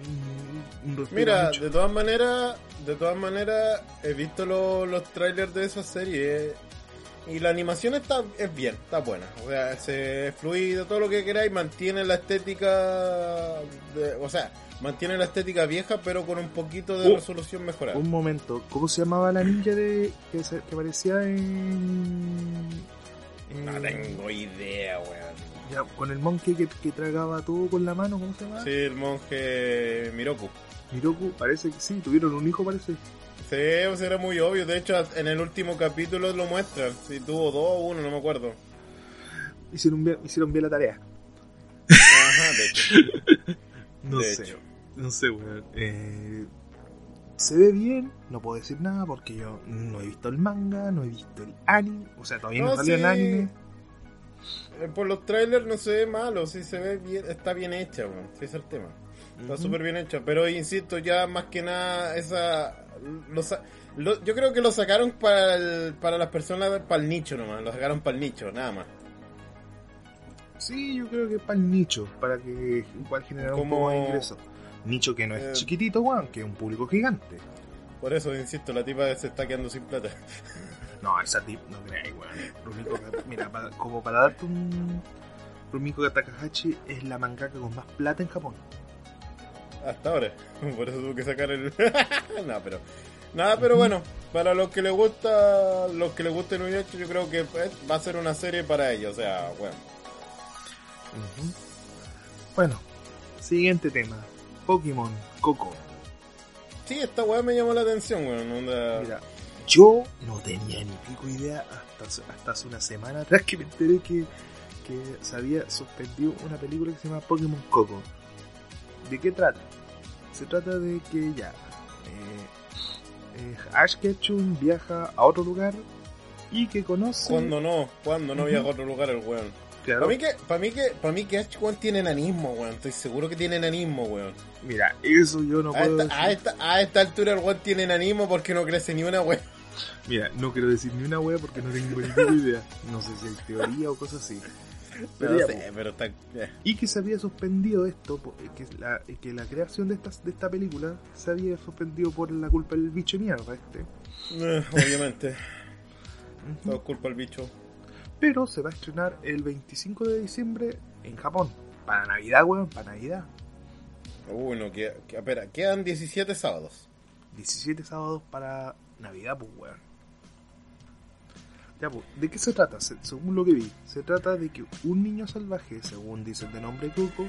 Mm, un Mira, mucho. de todas maneras, de todas maneras, he visto lo- los trailers de esa serie y la animación está es bien, está buena. O sea, se es fluido, todo lo que queráis, mantiene la estética, de- o sea, mantiene la estética vieja, pero con un poquito de Uh, resolución mejorada. Un momento, ¿cómo se llamaba la ninja de que, se- que aparecía en, en- No tengo idea, weón. Ya, con el monkey que, que tragaba todo con la mano? ¿Cómo se llama? Sí, el monje Miroku. Miroku, parece que sí, tuvieron un hijo, parece. Sí, pues era muy obvio. De hecho, en el último capítulo lo muestran. Si tuvo dos o uno, no me acuerdo. Hicieron bien, hicieron bien la tarea. Ajá, de hecho. No De sé, hecho. no sé, weón. Eh, se ve bien, no puedo decir nada porque yo no he visto el manga, no he visto el anime, o sea, todavía no, No, salió el anime. Eh, Por los trailers no se ve malo, sí se ve bien, está bien hecha, weón. Sí es el tema. Está Ujú. súper bien hecha, pero insisto, ya más que nada, esa. lo lo- yo creo que lo sacaron para, el- para las personas, para el nicho nomás. Lo sacaron para el nicho, nada más. Sí, yo creo que para el nicho, para que igual generar un poco más de ingreso. Nicho que no es Eh, chiquitito, weón, que es un público gigante. Por eso, insisto, la tipa se está quedando sin plata. No, esa tip no creáis, weón. Rumiko Mira, para- como para darte un. Rumiko Takahashi es la mangaka con más plata en Japón. Hasta ahora. Por eso tuvo que sacar el. no, pero. Nada, pero bueno, para los que les gusta, los que les guste Inuyasha, yo creo que pues, va a ser una serie para ellos, o sea, bueno. Bueno, siguiente tema. Pokémon Coco. sí, esta weá me llamó la atención, weón. onda- Mira, yo no tenía ni pico idea hasta, hasta hace una semana atrás que me enteré que, que se había suspendido una película que se llama Pokémon Coco. ¿De qué trata? Se trata de que ya eh, eh, Ash Ketchum viaja a otro lugar y que conoce... Cuando no, cuando no viaja a otro lugar el weón. Claro, Para mí que, para mí que, para mí que Ash weón tiene enanismo, weón. Estoy seguro que tiene enanismo, weón. mira, eso yo no A puedo esta, a, esta, a esta altura el weón tiene enanismo porque no crece ni una weón. Mira, no quiero decir ni una wea porque no tengo ni pico idea. No sé si hay teoría o cosas así. Pero No ya, sé, pero está. Y que se había suspendido esto, que la, que la creación de esta, de esta película se había suspendido por la culpa del bicho de mierda este. Eh, obviamente. Todo es culpa del bicho. Pero se va a estrenar el 25 de diciembre en Japón. Para Navidad, weón, para Navidad. Uy, no, que, que- espera, quedan 17 sábados. 17 sábados para Navidad, pues, weón. Ya, pues, ¿de qué se trata? Se- según lo que vi, se trata de que un niño salvaje, según dicen de nombre Coco,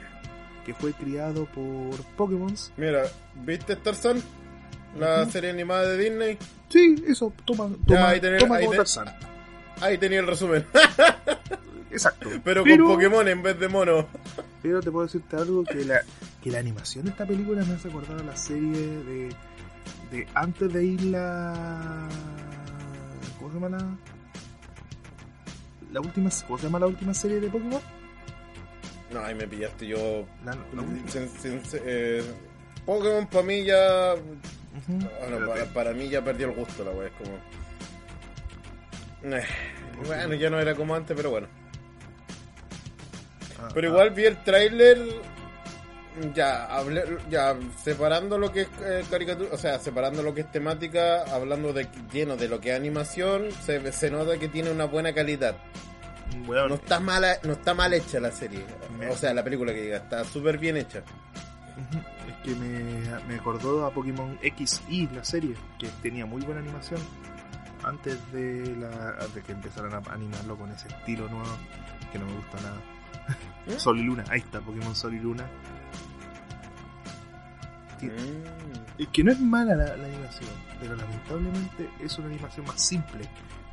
que fue criado por Pokémon. Mira, ¿viste Tarzan? La serie animada de Disney. Sí, eso, toma, Ya, toma, ahí tenés- toma ahí como. Ahí tenía el resumen. Exacto. Pero, con Pokémon en vez de mono. Pero te puedo decirte algo que la, que la animación de esta película me hace acordar a la serie de, de antes de ir la ¿cómo se llama la la última ¿cómo se llama la última serie de Pokémon? No, ahí me pillaste yo. La, la. Sin- sin- eh, Pokémon para mí ya. Bueno, para, para mí ya perdió el gusto la wea. Es como. Eh, bueno, ya no era como antes, pero bueno. Ah, Pero ah, igual vi el tráiler. Ya, hablé, ya separando lo que es eh, caricatura, o sea, separando lo que es temática, hablando de lleno de lo que es animación, se, se nota que tiene una buena calidad. bueno, No está mala, no está mal hecha la serie, Me- o sea, la película que diga, está súper bien hecha. es que me, me acordó a Pokémon XY la serie que tenía muy buena animación antes de la de que empezaran a animarlo con ese estilo nuevo que no me gusta nada. ¿Mm? Sol y Luna, ahí está, Pokémon Sol y Luna. Sí, Mm. Es que no es mala la, la animación, pero lamentablemente es una animación más simple,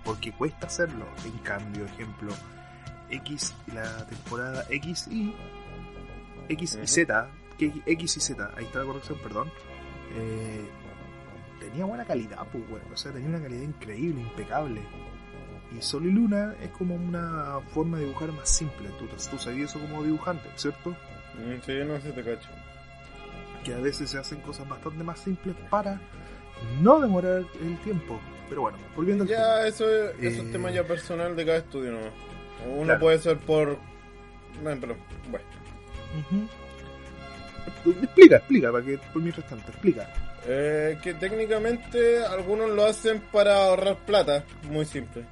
porque cuesta hacerlo. En cambio, ejemplo, X, la temporada X y X y. Z, que X y Z, ahí está la corrección, perdón. eh, tenía buena calidad, pues bueno, o sea, tenía una calidad increíble, impecable. Y Sol y Luna es como una forma de dibujar más simple. Tú, tú sabías eso como dibujante, ¿cierto? Mm, Sí, no sé, te cacho. que a veces se hacen cosas bastante más simples para no demorar el tiempo. Pero bueno, volviendo al tema. Ya, eso es, eso Eh, es tema ya personal de cada estudio, ¿no? Uno Claro. puede ser por... Bueno, pero, bueno. Explica, explica, para que por mientras tanto, explica. Eh, que técnicamente algunos lo hacen para ahorrar plata, muy simple.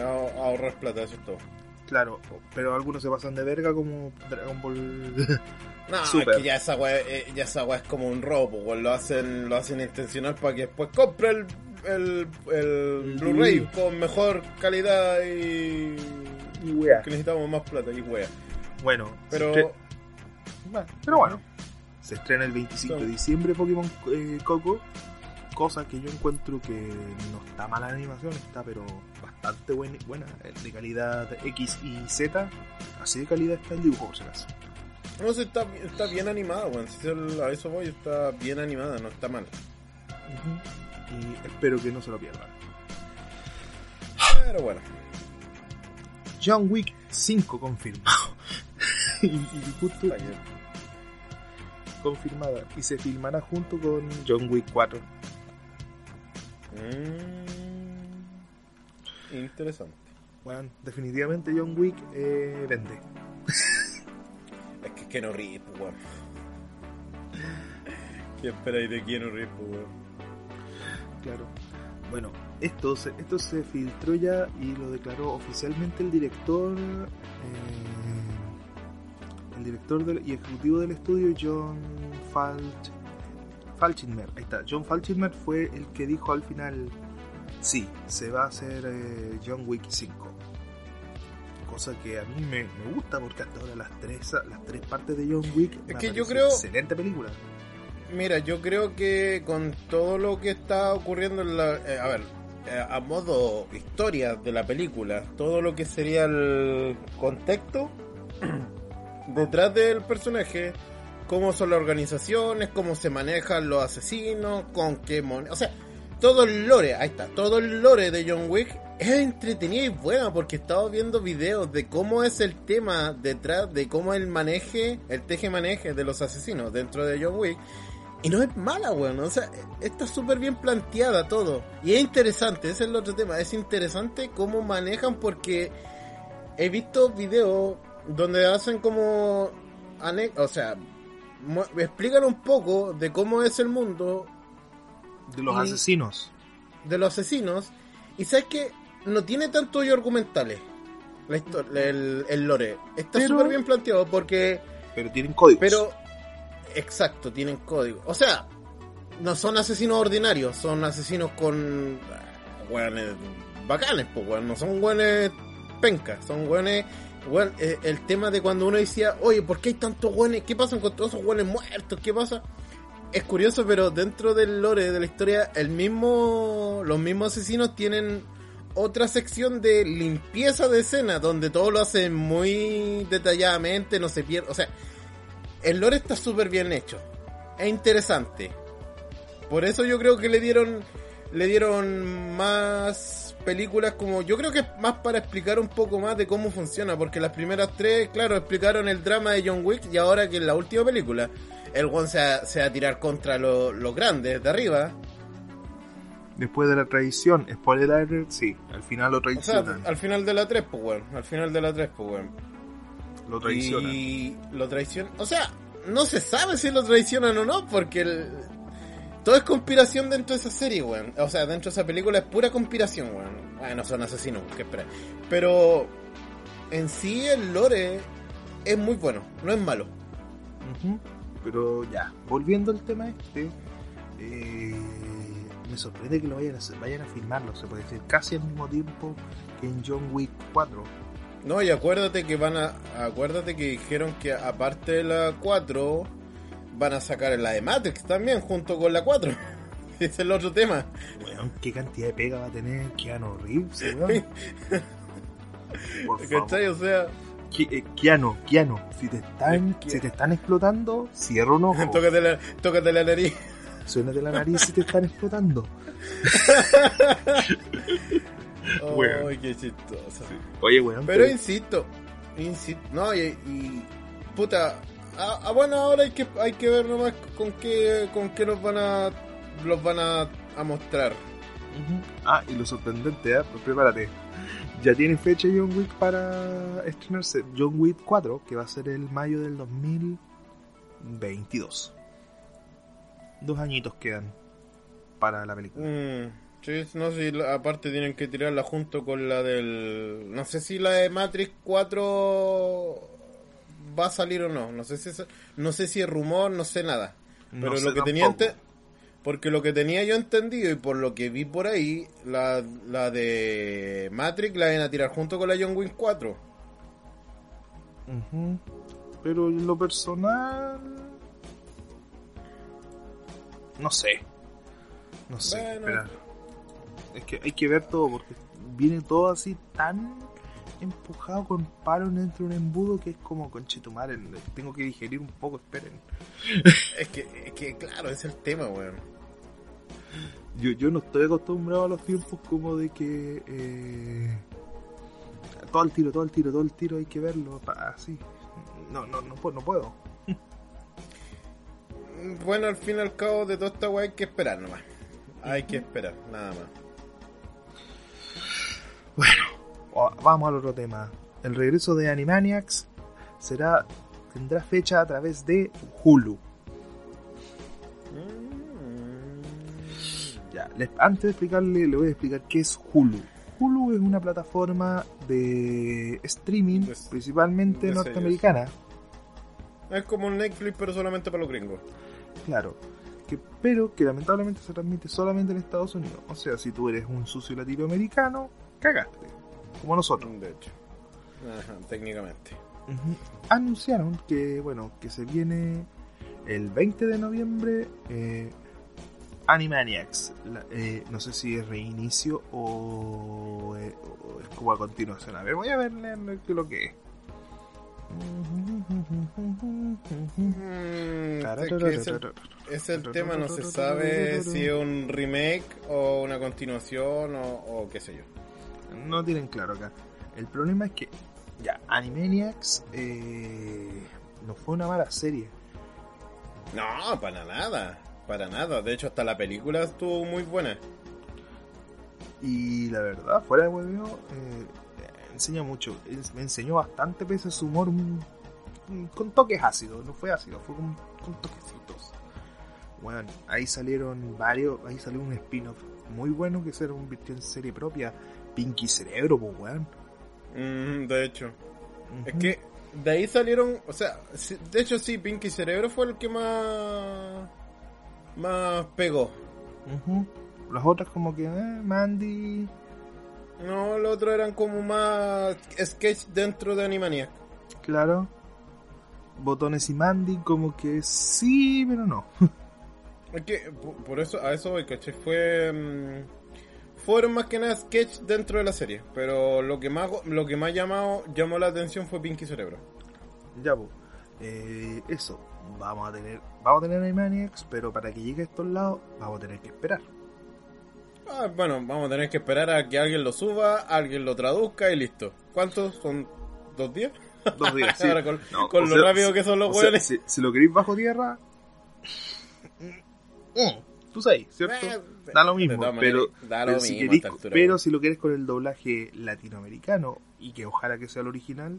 Ahor- ahorrar plata, eso es todo. Claro, pero algunos se pasan de verga como Dragon Ball. No, Súper. es que ya esa weá, eh, ya esa weá es como un robo, weón. Lo hacen, lo hacen intencional para que después compre el, el, el Blu-ray con mejor calidad y... y wea. que necesitamos más plata y wea. Bueno, Pero... estre- bueno, pero bueno, se estrena el 25 de diciembre Pokémon eh, Coco. Cosa que yo encuentro que no está mala la animación, está pero bastante buena, buena eh, de calidad X y Z. Así de calidad está el dibujo, por si acaso. No sé, está, está bien animada, weón. Si el- a eso voy, está bien animada, no está mal. Y espero que no se lo pierdan. Pero bueno. John Wick 5 confirmado. y, y justo confirmada. Y se filmará junto con John Wick 4. Mm, interesante. Bueno, definitivamente John Wick eh, vende. Es que Keanu Reeves, pues, weón. ¿Qué esperáis de Keanu Reeves, pues, weón? Claro. Bueno, esto se, esto se filtró ya y lo declaró oficialmente el director. eh, el director del- y ejecutivo del estudio, John Falch, Ahí está. John Falchinmer fue el que dijo al final: Sí, se va a hacer eh, John Wick 5. Cosa que a mí me, me gusta porque hasta ahora las tres, las tres partes de John Wick. Es que yo creo- Excelente película. Mira, yo creo que con todo lo que está ocurriendo en la... eh, a ver, eh, a modo historia de la película, todo lo que sería el contexto detrás del personaje, cómo son las organizaciones, cómo se manejan los asesinos, con qué moneda... O sea, todo el lore, ahí está, todo el lore de John Wick es entretenido y bueno porque estaba viendo videos de cómo es el tema detrás, de cómo el maneje, el teje maneje de los asesinos dentro de John Wick. Y no es mala, weón. O sea, está súper bien planteada todo. Y es interesante, ese es el otro tema. Es interesante cómo manejan porque he visto videos donde hacen como... O sea, explican un poco de cómo es el mundo De los Y- asesinos. de los asesinos. Y sabes que no tiene tanto hoyo argumentales. La historia, el, el lore. Está súper bien planteado porque... Pero tienen códigos. Pero, exacto, tienen código. O sea, no son asesinos ordinarios, son asesinos con. ah, Weones bacanes, pues. No son weones pencas, son weones. Weón, eh, el tema de cuando uno decía, oye, ¿por qué hay tantos weones? ¿Qué pasa con todos esos weones muertos? ¿Qué pasa? Es curioso, pero dentro del lore de la historia, el mismo. Los mismos asesinos tienen otra sección de limpieza de escena, donde todo lo hacen muy detalladamente, no se pierde. O sea, el lore está súper bien hecho. Es interesante. Por eso yo creo que le dieron le dieron más películas como yo creo que es más para explicar un poco más de cómo funciona porque las primeras tres claro explicaron el drama de John Wick y ahora que en la última película el one se va, se va a tirar contra lo- los grandes de arriba Después de la traición, spoiler alert, sí, al final lo o sea traicionan. al final de la 3 pues weón al final de la 3 pues weón lo traicionan. Y lo traicionan. O sea, no se sabe si lo traicionan o no, porque el- todo es conspiración dentro de esa serie, weón. O sea, dentro de esa película es pura conspiración, weón. Bueno, son asesinos, que espera. Pero en sí el lore es muy bueno, no es malo. Pero ya, volviendo al tema este, eh, me sorprende que lo vayan a, vayan a filmarlo, se puede decir, casi al mismo tiempo que en John Wick 4. No, y acuérdate que van a. Acuérdate que dijeron que aparte de la 4, van a sacar la de Matrix también, junto con la 4. Ese es el otro tema. Weón, qué cantidad de pega va a tener Keanu Reeves, weón. Por ¿Cachai? O sea, eh, Keanu, Keanu, si te están, si te están explotando, cierra un ojo. tócate la, tócate la nariz. Suénate la nariz si te están explotando. Weón. Ay, qué chistoso. Oye, weón. Pero insisto, insisto, no, y, y- puta, ah, ah, bueno, ahora hay que hay que ver nomás con qué con qué los van a los van a, a mostrar. Ah, y lo sorprendente, ¿eh? Pues prepárate. Ya tiene fecha John Wick para estrenarse. John Wick 4, que va a ser el mayo del 2022. Dos añitos quedan para la película. Mm, sí, no sé, si la- aparte tienen que tirarla junto con la del no sé si la de Matrix 4 va a salir o no, no sé si es, no sé si es rumor, no sé nada. Pero No sé lo que tenía porque lo que tenía yo entendido y por lo que vi por ahí, la, la de Matrix la iban a tirar junto con la John Wick 4. Ujú. Pero en lo personal. No sé. No sé. Bueno. espera. Es que hay que ver todo porque viene todo así tan empujado con palo dentro de un embudo que es como conchetumare. Tengo que digerir un poco, esperen. Es que, es que claro, es el tema, weón. Yo, yo no estoy acostumbrado a los tiempos como de que. eh, todo el tiro, todo el tiro, todo el tiro hay que verlo así. No, no, no, puedo- no puedo. Bueno, al fin y al cabo de toda esta weá hay que esperar nomás. Hay que esperar, nada más. O- Vamos al otro tema. El regreso de Animaniacs será tendrá fecha a través de Hulu. Ya, les- antes de explicarle, le voy a explicar qué es Hulu. Hulu es una plataforma de streaming, De- principalmente de norteamericana, Es como un Netflix, pero solamente para los gringos. claro, que, pero que lamentablemente se transmite solamente en Estados Unidos. O sea, si tú eres un sucio latinoamericano, cagaste, como nosotros. De hecho. Ajá, técnicamente. Anunciaron que, bueno, que se viene El 20 de noviembre, eh, Animaniacs. La- eh, no sé si es reinicio o, eh, o es como a continuación. A ver, voy a ver lo que es. Mm, es ese, ese el tema, no se sabe si es un remake o una continuación o, o qué sé yo. No tienen claro acá. El problema es que, ya, Animaniacs eh, no fue una mala serie. No, para nada, para nada. De hecho, hasta la película estuvo muy buena. Y la verdad, fuera de hueveo, eh, enseña mucho. Me enseñó bastante pese a su humor mm, mm, con toques ácidos. No fue ácido, fue con, con toquecitos. Bueno, ahí salieron varios, ahí salió un spin-off muy bueno que se convirtió en serie propia. Pinky Cerebro, pues weón. Mm, de hecho. Es que de ahí salieron, o sea, de hecho sí, Pinky Cerebro fue el que más más pegó. Las otras como que, eh, Mandy, No, los otros eran como más sketch dentro de Animaniac. claro. Botones y Mandy como que sí, pero no. Es que por, eso, a eso voy, ¿cachai? Fue mm, fueron más que nada sketch dentro de la serie, pero lo que más lo que más llamado llamó la atención fue Pinky Cerebro. Ya, pues. Eh, eso. Vamos a tener. Vamos a tener Animaniacs, pero para que llegue a estos lados, vamos a tener que esperar. Ah, bueno, vamos a tener que esperar a que alguien lo suba, alguien lo traduzca y listo. ¿Cuántos? ¿Son dos días? Dos días, sí. Ahora con, No, con o lo sea, rápido que son los hueones. si, si lo queréis bajo tierra. Tú sabes, ¿cierto? Eh, Da lo mismo, pero, da lo pero, si, mismo altura, pero si lo quieres con el doblaje latinoamericano y que ojalá que sea el original,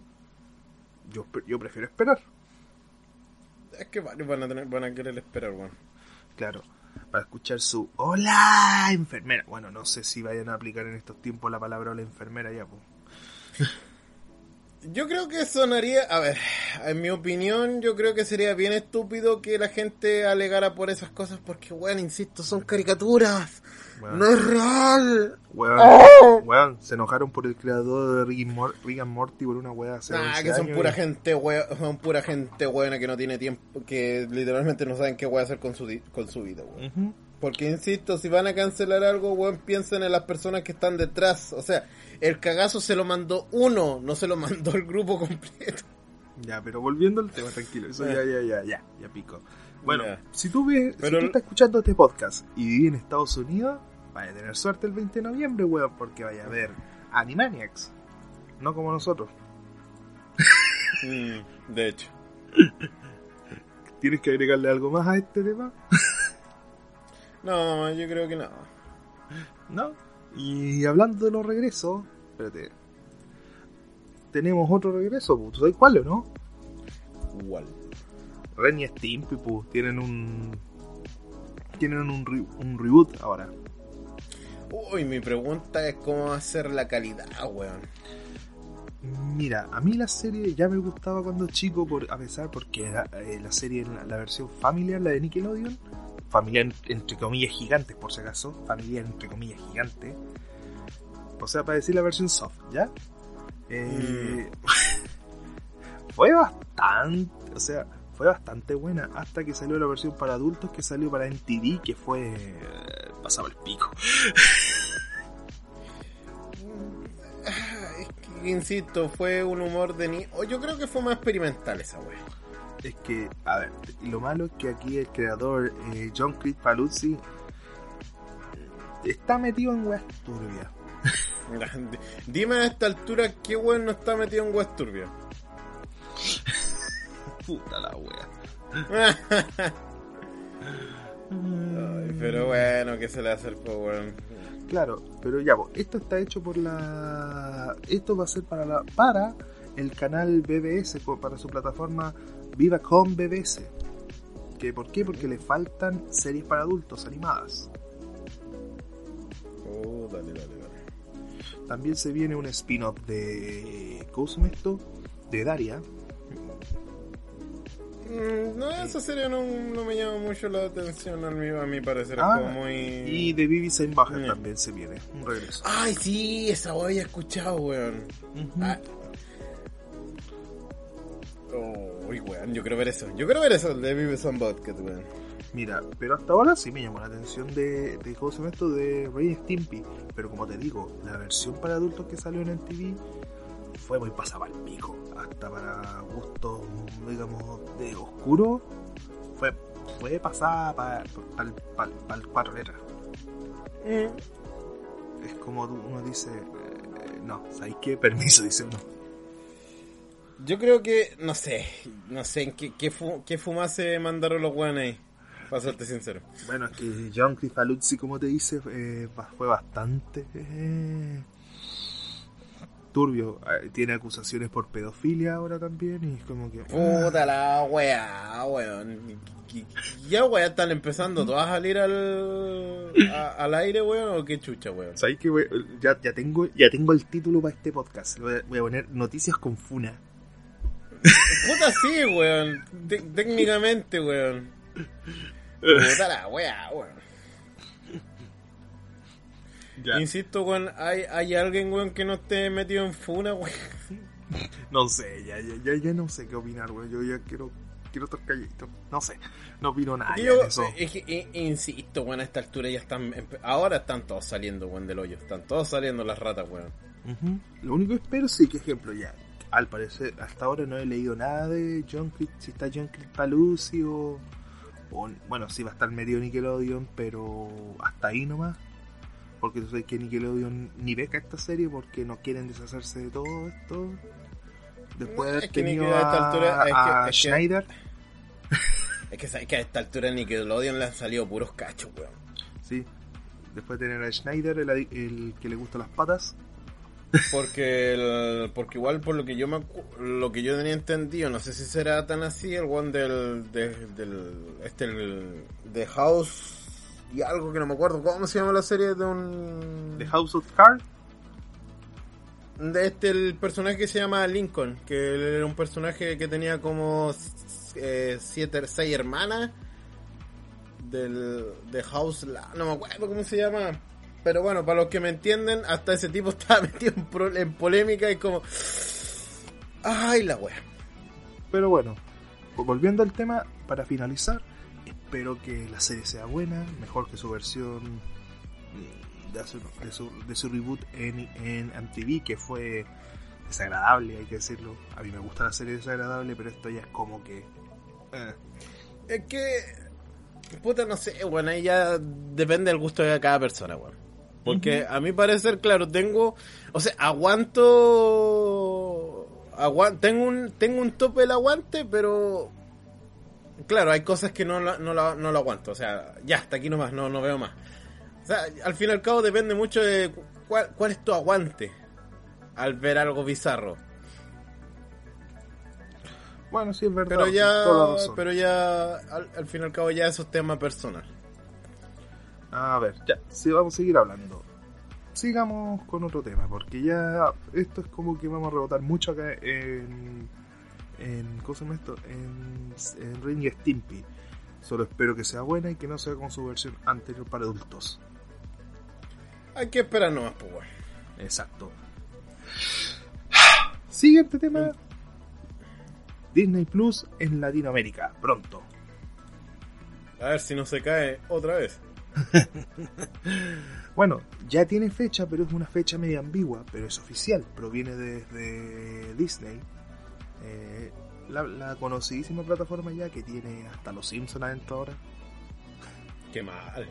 yo, yo prefiero esperar. Es que varios van a, tener, van a querer esperar, weón. Claro, para escuchar su hola enfermera. Bueno, no sé si vayan a aplicar en estos tiempos la palabra hola enfermera ya, pues. Yo creo que sonaría, a ver, en mi opinión, yo creo que sería bien estúpido que la gente alegara por esas cosas porque, bueno, insisto, son caricaturas. Weón. No es real. Weón, ¡Oh! weón, se enojaron por el creador de Rick, y Mor- Rick and Morty por una weá Ah, 11 que son pura y- gente hue- son pura gente buena que no tiene tiempo, que literalmente no saben qué a hacer con su, con su vida, weón. Porque insisto, si van a cancelar algo, weón, piensen en las personas que están detrás. O sea, el cagazo se lo mandó uno, no se lo mandó el grupo completo. Ya, pero volviendo al tema, tranquilo, eso ya, ya, ya, ya, ya pico. Bueno, Ya. si tú ves, Pero si tú estás escuchando este podcast y vivís en Estados Unidos, vaya a tener suerte el 20 de noviembre, weón, porque vaya a ver Animaniacs. No como nosotros. Mm, de hecho. ¿Tienes que agregarle algo más a este tema? No, yo creo que no. ¿No? Y hablando de los regresos, espérate. Tenemos otro regreso, pues, ¿tú sabes cuál o no? Igual. Ren y Stimpy, pues, tienen un. Tienen un, re- un reboot ahora. Uy, mi pregunta es cómo va a ser la calidad, weón. Mira, a mí la serie ya me gustaba cuando chico, por, a pesar porque era, eh, la serie, la, la versión familiar, la de Nickelodeon, familiar entre comillas gigantes por si acaso, familiar entre comillas gigante, o sea, para decir la versión soft, ¿ya? Eh, fue bastante, o sea, fue bastante buena hasta que salió la versión para adultos que salió para MTV, que fue... eh, pasaba el pico. Es que, insisto, fue un humor de ni... o Yo creo que fue más experimental esa weón. Es que, a ver, lo malo es que aquí el creador eh, John Creed Paluzzi está metido en weas turbias. Dime a esta altura qué weón no está metido en West Turbia. Puta la wea. Ay, pero bueno, ¿qué se le hace al weón? Claro, pero ya, po, esto está hecho por la. Esto va a ser para la para el canal BBS, para su plataforma Vivacom BBS. ¿Que ¿Por qué? Porque le faltan series para adultos animadas. Oh, dale, dale, dale. También se viene un spin-off de. ¿Cómo se llama esto? De Daria. Mm, No, esa serie no, no me llama mucho la atención a mi, a mi parecer. Ah, es como muy... Y de Vivi Seinbacher Mm. también se viene. Un regreso. Ay, sí, esa weón había escuchado, weón. Ah. Oh, Uy, weón, yo quiero ver eso. Yo quiero ver eso de Beavis and Butthead, weón. Mira, pero hasta ahora sí me llamó la atención de, de ¿cómo se llama esto? De Ray Stimpy. Pero como te digo, la versión para adultos que salió en el TV fue muy pasada al pico. Hasta para gustos, digamos, de oscuro, fue, fue pasada para el 4 letras. Es como uno dice, eh, no, ¿sabéis qué? Permiso, dice uno. Yo creo que, no sé, no sé en qué, qué, fu qué fumase mandaron los weones ahí. Para serte sincero. Bueno, es que John Crifaluzzi, como te dice, eh, fue bastante eh, turbio. Eh, tiene acusaciones por pedofilia ahora también y es como que... Puta la weá, weón. Ya weá están empezando todas a salir al, al aire, weón, o qué chucha, weón. ¿Sabes que ya, ya, tengo, ya tengo el título para este podcast. Voy a, voy a poner Noticias con Funa. Puta sí, weón. técnicamente, weón. Puta la wea, weón. Insisto, weón, ¿hay, ¿hay alguien, weón, que no esté metido en funa, weón? No sé, ya, ya, ya, no sé qué opinar, weón. Yo ya quiero, quiero estar calladito. No sé, no opino nada. Yo, eso. Es que, insisto, weón, a esta altura ya están. Ahora están todos saliendo, weón, del hoyo. Están todos saliendo las ratas, weón. Lo único que espero, sí, que ejemplo, ya. Al parecer, hasta ahora no he leído nada de John si está John Paluzzi o bueno, sí va a estar medio Nickelodeon, pero hasta ahí nomás. Porque tú sabes que Nickelodeon ni beca esta serie porque no quieren deshacerse de todo esto. Después de tenido a, esta altura, a Schneider. es que sabes que a esta altura Nickelodeon le han salido puros cachos, weón. Sí. Después de tener a Schneider, el, el que le gustan las patas. Porque el, porque igual por lo que yo me lo que yo tenía entendido, no sé si será tan así el one del, del este el, de House y algo que no me acuerdo. Cómo se llama la serie de un The House of Cards de este el personaje que se llama Lincoln, que era un personaje que tenía como eh, siete, seis hermanas del de House, no me acuerdo cómo se llama pero bueno, para los que me entienden, hasta ese tipo estaba metido en, polémica y como... Ay, la wea. Pero bueno, volviendo al tema, para finalizar, espero que la serie sea buena, mejor que su versión de su, de su, reboot en, en MTV, que fue desagradable, hay que decirlo. A mí me gusta la serie desagradable, pero esto ya es como que... Eh. Es que... Puta, no sé, bueno, ahí ya depende del gusto de cada persona, bueno. Porque a mi parecer, claro, tengo, o sea, aguanto, tengo un, tengo un tope del aguante, pero claro, hay cosas que no, no, no, lo aguanto, o sea, ya, hasta aquí nomás, no, no veo más. O sea, al fin y al cabo depende mucho de cuál, cuál es tu aguante al ver algo bizarro. Bueno, sí, es verdad. Pero ya, pero ya al, al fin y al cabo ya eso es tema personal. A ver, ya, sí, vamos a seguir hablando. Sigamos con otro tema, porque ya esto es como que vamos a rebotar mucho acá en. en ¿Cómo se llama esto? En, en Ring Stimpy. Solo espero que sea buena y que no sea con su versión anterior para adultos. Hay que esperar nomás, pues, Exacto. Siguiente tema. Disney Plus en Latinoamérica, pronto. A ver si no se cae otra vez. bueno, ya tiene fecha, pero es una fecha media ambigua, pero es oficial, proviene desde Disney. Eh, la, conocidísima plataforma ya que tiene hasta los Simpsons adentro ahora. Qué mal.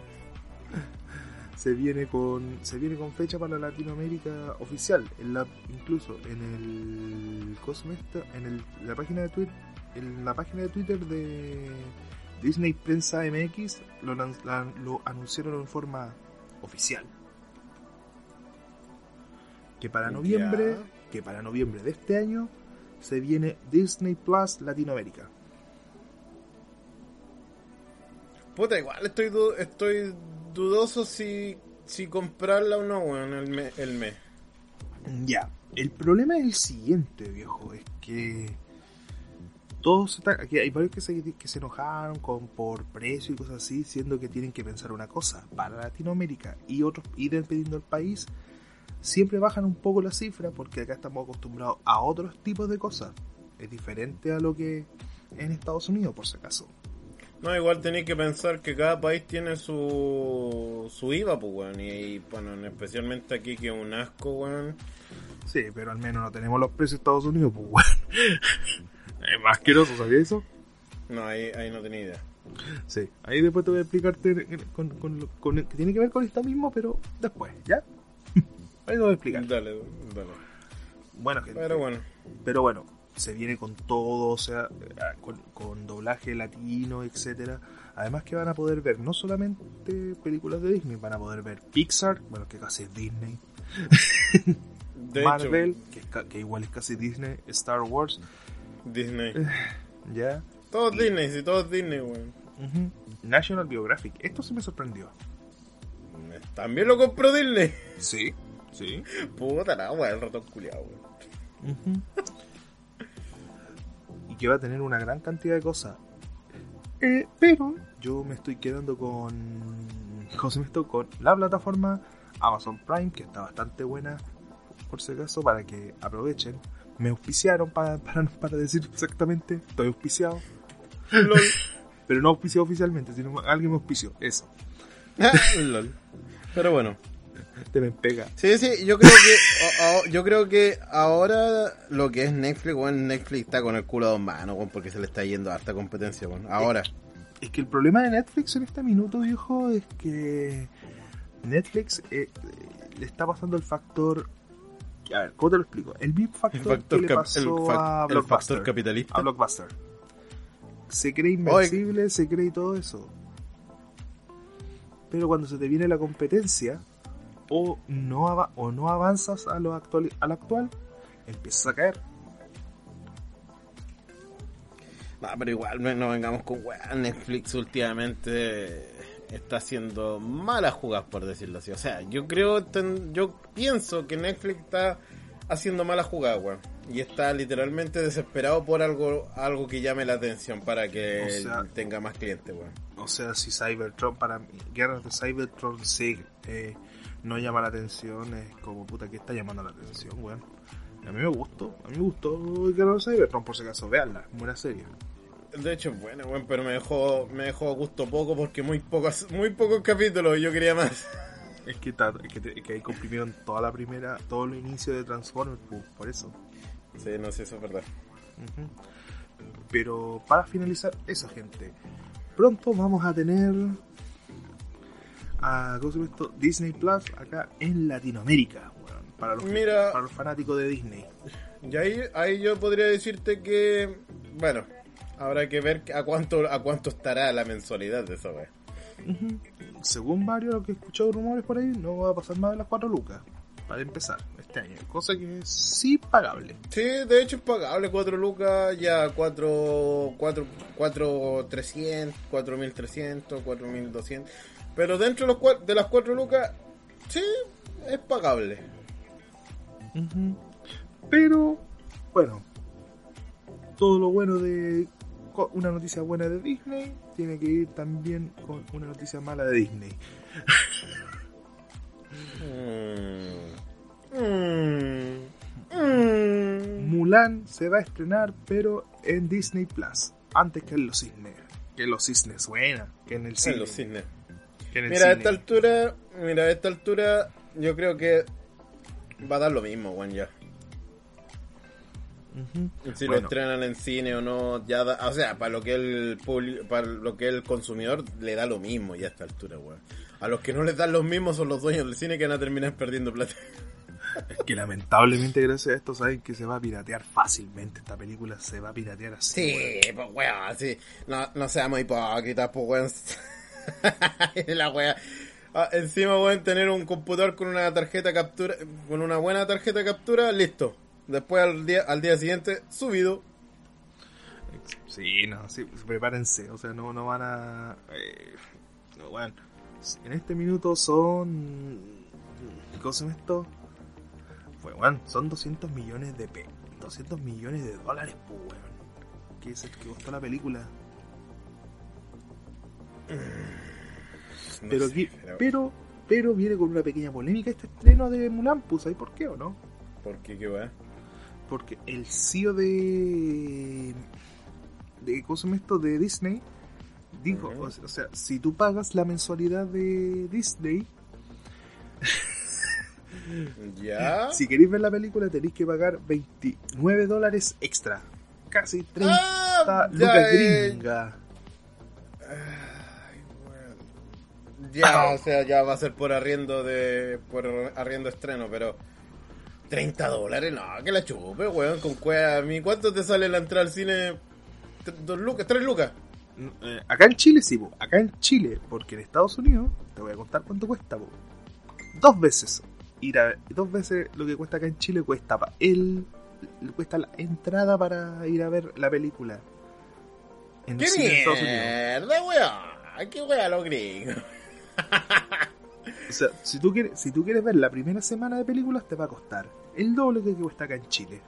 Se viene con se viene con fecha para Latinoamérica oficial, en la incluso en el en el, la página de Twitter, en la página de Twitter de Disney Prensa MX lo, lo anunciaron en forma oficial. Que para noviembre, que para noviembre de este año se viene Disney Plus Latinoamérica. Puta, igual estoy estoy dudoso si si comprarla o no, bueno, el. El mes. Ya, el problema es el siguiente, viejo, es que todos aquí hay varios que se, que se enojaron con por precio y cosas así, siendo que tienen que pensar una cosa, para Latinoamérica y otros, y dependiendo del país, siempre bajan un poco la cifra porque acá estamos acostumbrados a otros tipos de cosas. Es diferente a lo que en Estados Unidos, por si acaso. No, igual tenéis que pensar que cada país tiene su, su IVA, pues, weón. Y, y, bueno, especialmente aquí que es un asco, weón. Sí, pero al menos no tenemos los precios de Estados Unidos, pues, weón. es más asqueroso, ¿sabías eso? No, ahí, ahí no tenía idea. Sí, ahí después te voy a explicarte con, con, con, que tiene que ver con esto mismo, pero después, ¿ya? ahí te voy a explicar. Dale, dale. Bueno, gente. Pero bueno. Pero bueno, se viene con todo, o sea, con, con doblaje latino, etcétera. Además que van a poder ver no solamente películas de Disney, van a poder ver Pixar, bueno, que casi es Disney. De Marvel, que, que igual es casi Disney, Star Wars, Disney. ya. Todos Disney, sí, todos Disney, weón. Ujú. National Geographic, esto sí me sorprendió. También lo compró Disney. Sí, sí. Puta la weón, el ratón culiado, weón. y que va a tener una gran cantidad de cosas. Eh, pero yo me estoy quedando con. ¿Cómo se llama esto? Con la plataforma Amazon Prime, que está bastante buena, por si acaso, para que aprovechen. Me auspiciaron para, para, para decir exactamente, estoy auspiciado. LOL. Pero no auspiciado oficialmente, sino alguien me auspició. Eso. LOL. Pero bueno. Te me pega. Sí, sí, yo creo que o- o- yo creo que ahora lo que es Netflix, weón, Netflix está con el culo a dos manos, porque se le está yendo harta competencia, weón. Ahora. Es que el problema de Netflix en este minuto, viejo, es que Netflix eh, le está pasando el factor. A ver, ¿cómo te lo explico? El mismo factor, El factor, que le pasó el a Blockbuster. factor capitalista. a Blockbuster. Se cree invencible, se cree todo eso. Pero cuando se te viene la competencia, o no, o no avanzas a lo, actual, a lo actual, empiezas a caer. No, pero igual no vengamos con weón. Netflix últimamente está haciendo malas jugadas, por decirlo así. O sea, yo creo, ten- yo pienso que Netflix está haciendo malas jugadas, weón. Y está literalmente desesperado por algo algo que llame la atención para que O sea- tenga más clientes, weón. O sea, si Cybertron, para mí, Guerras de Cybertron sí, eh, no llama la atención, es como puta que está llamando la atención, weón. A mí me gustó, a mí me gustó Guerras de Cybertron, por si acaso, veanla, buena serie. De hecho, es bueno, weón, pero me dejó, me dejó a gusto poco porque muy pocos, muy pocos capítulos yo quería más. Es que, ta- es que, te- es que ahí comprimieron toda la primera, todo el inicio de Transformers, por eso. Sí, no sé, eso es verdad. Pero para finalizar, esa gente. Pronto vamos a tener a ¿cómo se llama esto? Disney Plus acá en Latinoamérica, para los, Mira. para los fanáticos de Disney. Y ahí, ahí yo podría decirte que, bueno, habrá que ver a cuánto, a cuánto estará la mensualidad de esa wea. Según varios lo que he escuchado rumores por ahí, no va a pasar más de las 4 lucas para empezar este año, cosa que es sí pagable. Sí, de hecho es pagable 4 lucas, ya 4, 4, 4, 300, 4300, 4200. Pero dentro de, los, de las 4 lucas, sí, es pagable. Pero, bueno, todo lo bueno de una noticia buena de Disney tiene que ir también con una noticia mala de Disney. Mm. Mm. Mm. Mulan se va a estrenar, pero en Disney Plus, antes que en los cisnes. Que en los cisnes, buena, que en el cine. En los cisnes. que en el Mira, a cine. esta altura, mira, a esta altura, yo creo que va a dar lo mismo, Juan, ya. Si Bueno. lo estrenan en cine o no, ya da, o sea, para lo que el publi- para lo que el consumidor le da lo mismo ya a esta altura, weón. A los que no les dan los mismos son los dueños del cine que van a terminar perdiendo plata. Es que lamentablemente gracias a esto saben que se va a piratear fácilmente. Esta película se va a piratear así. Sí, pues weón, sí. No, no seamos hipócritas, pues weón. La. Ah, encima weón tener un computador con una tarjeta captura, con una buena tarjeta captura, listo. Después al día, al día siguiente, subido. Sí, no, sí, prepárense, o sea, no, no van a... eh, no, bueno, en este minuto son... ¿Cómo llama esto? Pues, bueno, son 200 millones de pe... 200 millones de dólares, pues, weón. Que es el que costó la película. No Pero, sé, aquí- pero- pero, pero viene con una pequeña polémica este estreno de Mulan, pues, ¿sabes por qué o no? ¿Por qué qué weón? Porque el CEO de de ¿cómo se llama esto? de Disney dijo, o, sea, o sea, si tú pagas la mensualidad de Disney, ¿Ya? si queréis ver la película tenéis que pagar 29 dólares extra. Casi 30 Ah, lucas eh, gringa. Ay, weón. Ya, o sea, ya va a ser por arriendo de. por arriendo estreno, pero. 30 dólares, no, que la chupe, weón, con cueva. ¿A mí cuánto te sale la entrada al cine? ¿Dos lucas? ¿Tres lucas? Eh, acá en Chile sí, po. acá en Chile, porque en Estados Unidos, te voy a contar cuánto cuesta, po. dos veces ir a dos veces lo que cuesta acá en Chile cuesta pa- el cuesta la entrada para ir a ver la película en ¡Qué mierda, weón! ¡Qué weón los gringos! O sea, si tú quieres, si tú quieres ver la primera semana de películas te va a costar el doble que cuesta acá en Chile.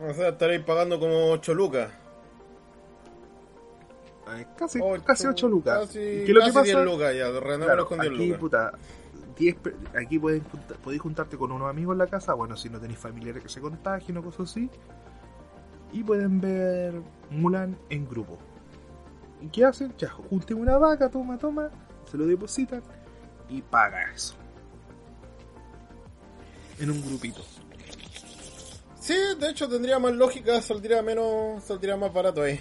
O sea, estaréis pagando como 8 lucas. Eh, casi, Ocho- casi 8 lucas. Casi, ¿Y qué que casi pasa? 10 lucas ya, Claro, con 10 aquí, lucas. puta, 10 pe- aquí podéis juntarte con unos amigos en la casa, bueno, si no tenéis familiares que se contagien o cosas así, y pueden ver Mulan en grupo. ¿Y qué hacen? Ya, junten una vaca, toma, toma, se lo depositan y paga eso. En un grupito. Sí, de hecho tendría más lógica, saldría menos, saldría más barato ahí.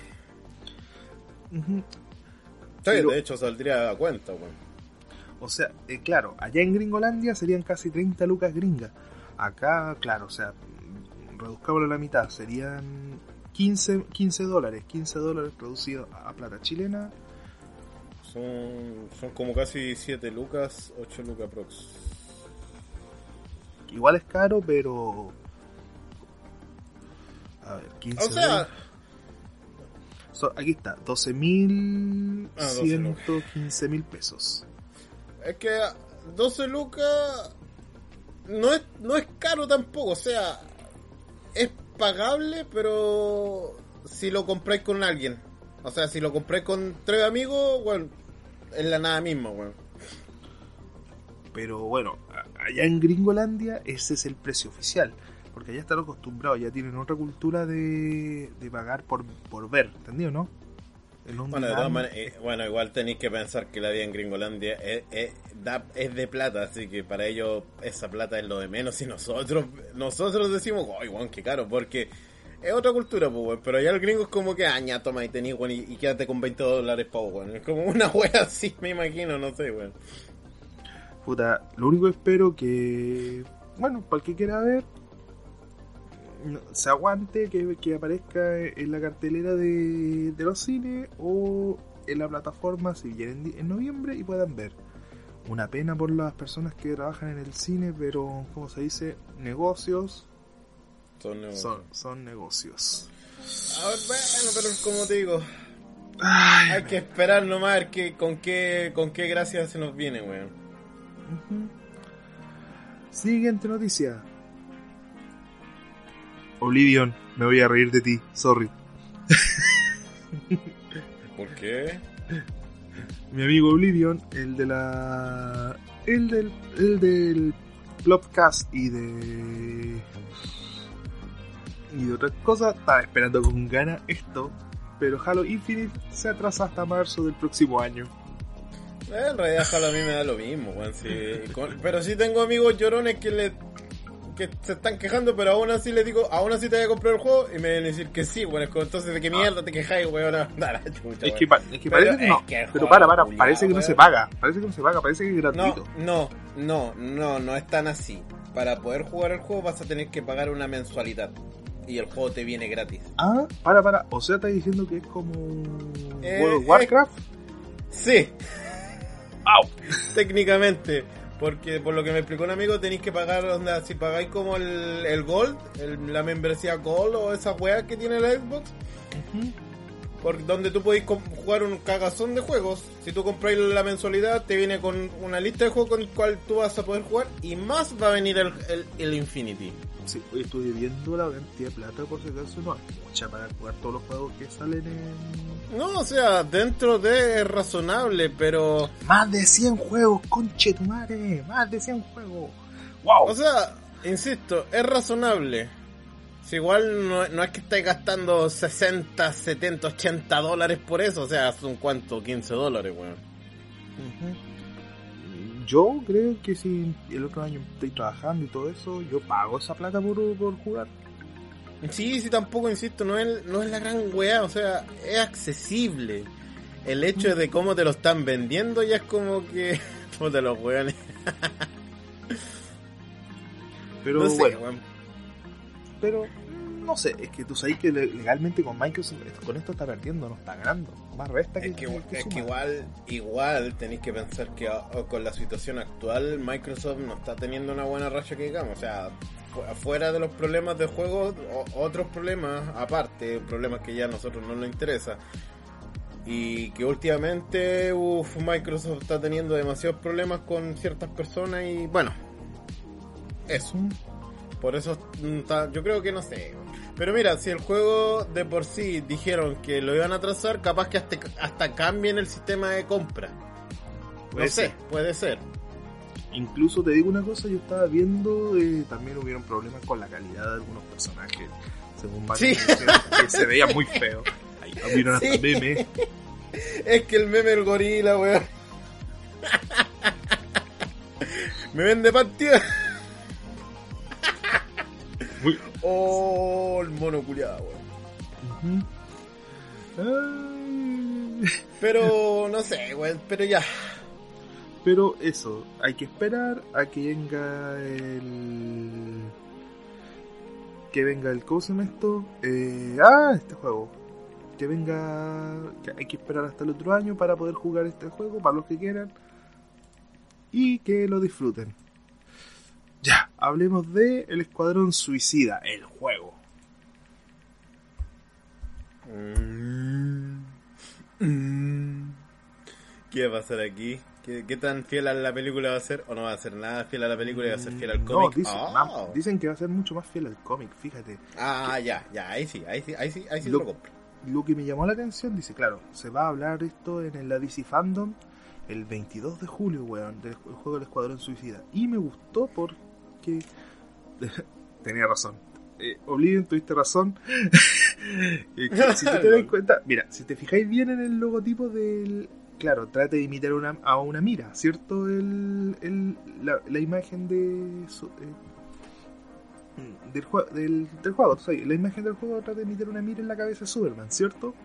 Sí, Pero- de hecho saldría a cuenta. O sea, eh, claro, allá en Gringolandia serían casi 30 lucas gringas. Acá, claro, o sea, reduzcámoslo a la mitad, serían 15, 15 dólares. 15 dólares traducidos a plata chilena. Son, son como casi 7 lucas, 8 lucas prox. Igual es caro, pero... A ver, 15 O sea. So- aquí está, 12.115 Ah, 12 mil pesos. es que 12 lucas no es, no es caro tampoco, o sea, es pagable, pero si lo compráis con alguien. O sea, si lo compráis con tres amigos, bueno, es la nada misma, weón. Pero bueno, allá en Gringolandia ese es el precio oficial. Porque allá están acostumbrados, ya tienen otra cultura de, de pagar por, por ver, ¿entendido, no? Bueno, de todas maneras, eh, bueno, igual tenéis que pensar que la vida en Gringolandia es, es- da- es de plata, así que para ellos esa plata es lo de menos y nosotros nosotros decimos, ¡ay, weón, qué caro! Porque es otra cultura, pues, weón. Pero allá el gringo es como que, aña, toma y tenés, weón, y, y quédate con 20 dólares pa'. Es como una wea así, me imagino, no sé, weón. Puta, lo único que espero que, bueno, para el que quiera ver, se aguante, que, que aparezca en la cartelera de, los cines o en la plataforma si viene en, di- en noviembre y puedan ver. Una pena por las personas que trabajan en el cine, pero, como se dice, negocios Son negocios. son, son negocios. A ver, bueno, pero como te digo, Ay, hay que esperar nomás a ver que, con qué con qué gracia se nos viene, weón. Siguiente noticia. Oblivion, me voy a reír de ti, sorry. ¿Por qué? Mi amigo Oblivion, el de la. El del. El del. Blobcast y de. Y de otras cosas, estaba esperando con ganas esto. Pero Halo Infinite se atrasa hasta marzo del próximo año. Eh, En realidad Halo a mí me da lo mismo, weón. sí. Con- pero sí tengo amigos llorones que le que se están quejando, pero aún así les digo, aún así te voy a comprar el juego y me deben decir que sí, como, Entonces, ¿de qué mierda te quejáis, weón? La chucha, Es que, es que Pero parece que es no. que pero para, para, parece que no se paga. Parece que no se paga, parece que es gratuito. no, no, no, no, no es tan así. Para poder jugar el juego vas a tener que pagar una mensualidad. Y el juego te viene gratis. Ah, para, para. O sea, estás diciendo que es como. Eh, World of eh. Warcraft. Sí, ¡Au! técnicamente. Porque por lo que me explicó un amigo, tenéis que pagar, onda, si pagáis como el, el Gold, el- la membresía Gold o esa weá que tiene la Xbox, por donde tú podéis jugar un cagazón de juegos. Si tú compráis la mensualidad, te viene con una lista de juegos con el cual tú vas a poder jugar y más va a venir el, el, el Infinity. Sí, oye, estoy viendo la cantidad de plata, por si acaso no es mucha para jugar todos los juegos que salen en. No, o sea, dentro de es razonable, pero... Más de 100 juegos, conche tu madre. Más de 100 juegos. ¡Wow! O sea, insisto, es razonable. Si igual no, no es que estés gastando 60, 70, 80 dólares por eso, o sea, son cuánto, 15 dólares, weón. Yo creo que si el otro año estoy trabajando y todo eso, yo pago esa plata por, por jugar. Sí, sí, tampoco, insisto, no es, no es la gran weá, o sea, es accesible. El hecho de cómo te lo están vendiendo ya es como que... Puta los weones. Pero No sé, bueno, weón. Pero no sé, es que tú sabes que le- legalmente con Microsoft con esto está perdiendo, no está ganando. Más resta que, Es que, es que igual, igual tenéis que pensar que ah, con la situación actual Microsoft no está teniendo una buena racha que digamos. O sea, fu- afuera de los problemas de juego, otros problemas aparte, problemas que ya a nosotros no nos interesa. Y que últimamente uf, Microsoft está teniendo demasiados problemas con ciertas personas y bueno, eso. Por eso mm, yo creo que no sé. Pero mira, si el juego de por sí dijeron que lo iban a trazar, capaz que hasta, hasta cambien el sistema de compra. Puede no sé, ser. puede ser. Incluso te digo una cosa, yo estaba viendo, eh, también hubieron problemas con la calidad de algunos personajes, según varios Sí. que se veía muy feo. Ahí hubieron hasta Sí. memes. Es que el meme del gorila, weón. Me vende partida. Oh, el mono culiado, weón. Pero no sé, weón, pero ya. Pero eso, hay que esperar a que venga el... Que venga el... ¿Cómo se llama esto? Eh, ah, este juego. Que venga... Que hay que esperar hasta el otro año para poder jugar este juego, para los que quieran. Y que lo disfruten. Hablemos de El Escuadrón Suicida, el juego. Mm. ¿Qué va a pasar aquí? ¿Qué, qué tan fiel a la película va a ser? ¿O no va a ser nada fiel a la película y va a ser fiel al No, cómic? dicen, ma- dicen que va a ser mucho más fiel al cómic, fíjate. Ah, ya, ya, ahí sí, ahí sí, ahí sí, ahí sí Lo- lo compro. lo que me llamó la atención, dice, claro, se va a hablar esto en la DC Fandom el 22 de julio, weón, del ju- juego del Escuadrón Suicida. Y me gustó porque... Tenía razón. Eh, Oblivion, tuviste razón. Eh, que si tú te das cuenta, mira, si te fijáis bien en el logotipo del... Claro, trata de imitar una, a una mira, ¿cierto? El, el- la, la imagen de... su- eh, del, del, del juego, tú sabes, la imagen del juego trata de imitar una mira en la cabeza de Superman, ¿cierto?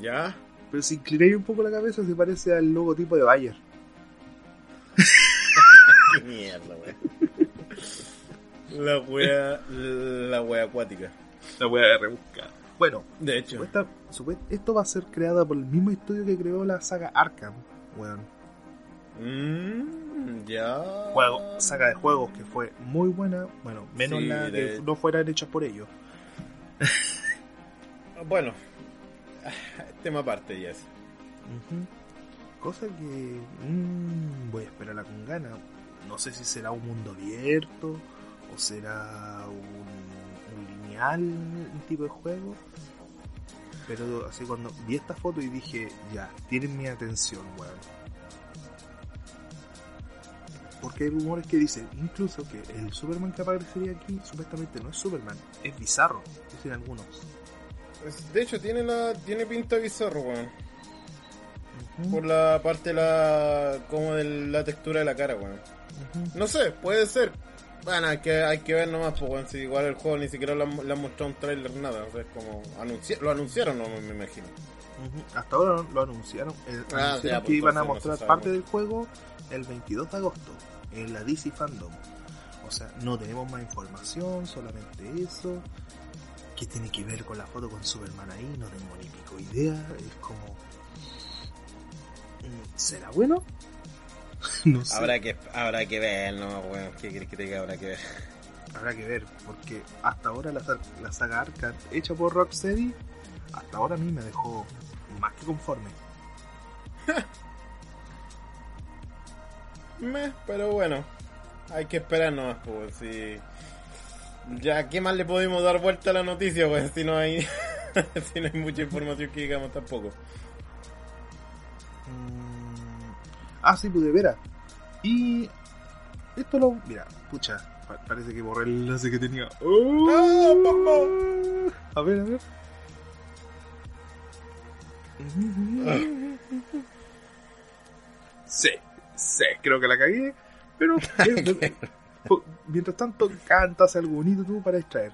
¿Ya? Pero si inclináis un poco la cabeza se parece al logotipo de Bayer. Qué mierda, weón. La wea, la wea acuática. La voy a rebuscar. Bueno, De hecho. supuest- esto va a ser creada por el mismo estudio que creó la saga Arkham, weón. Mm, ya. Juego, saga de juegos que fue muy buena, bueno, menos Sí, la de- que no fueran hechas por ellos. Bueno, tema aparte, ya es. Cosa que mm, voy a esperarla con ganas. No sé si será un mundo abierto o será un, un lineal un tipo de juego. Pero así cuando vi esta foto y dije, ya, tienen mi atención, weón. Porque hay rumores que dicen incluso que el Superman que aparecería aquí supuestamente no es Superman, es bizarro, dicen algunos. Es- De hecho, tiene la tiene pinta bizarro, weón. Por la parte de la. como de la textura de la cara, weón. No sé, puede ser. Bueno, hay que, hay que ver nomás, pues. Si igual el juego ni siquiera le han, le han mostrado un trailer, nada. O sea, es como. anunci- lo anunciaron, no me imagino. Ujú. Hasta ahora lo anunciaron, eh, Ah, anunciaron ya, que pues, iban a no mostrar parte del juego el 22 de agosto en la DC Fandom. O sea, no tenemos más información, solamente eso. ¿Qué tiene que ver con la foto con Superman ahí? No tengo ni pico idea. Es como... mm, ¿Será bueno? no sé. Habrá que, habrá que ver, no, weón. ¿Qué quieres que te diga? Habrá que ver. Habrá que ver, porque hasta ahora la, la saga Arkham hecha por Rocksteady, hasta ahora a mí me dejó más que conforme. Meh, pero bueno, hay que esperar nomás, pues, si... Ya, ¿qué más le podemos dar vuelta a la noticia, pues, si no hay... si no hay mucha información que digamos tampoco. Mm, Ah, sí, pues de veras. Y esto lo. Mira, pucha. Pa- parece que borré el enlace que tenía. ¡Oh! A ver, a ver. Sí, sí, creo que la cagué. Pero eh, mientras tanto, cantas algo bonito tú para distraer.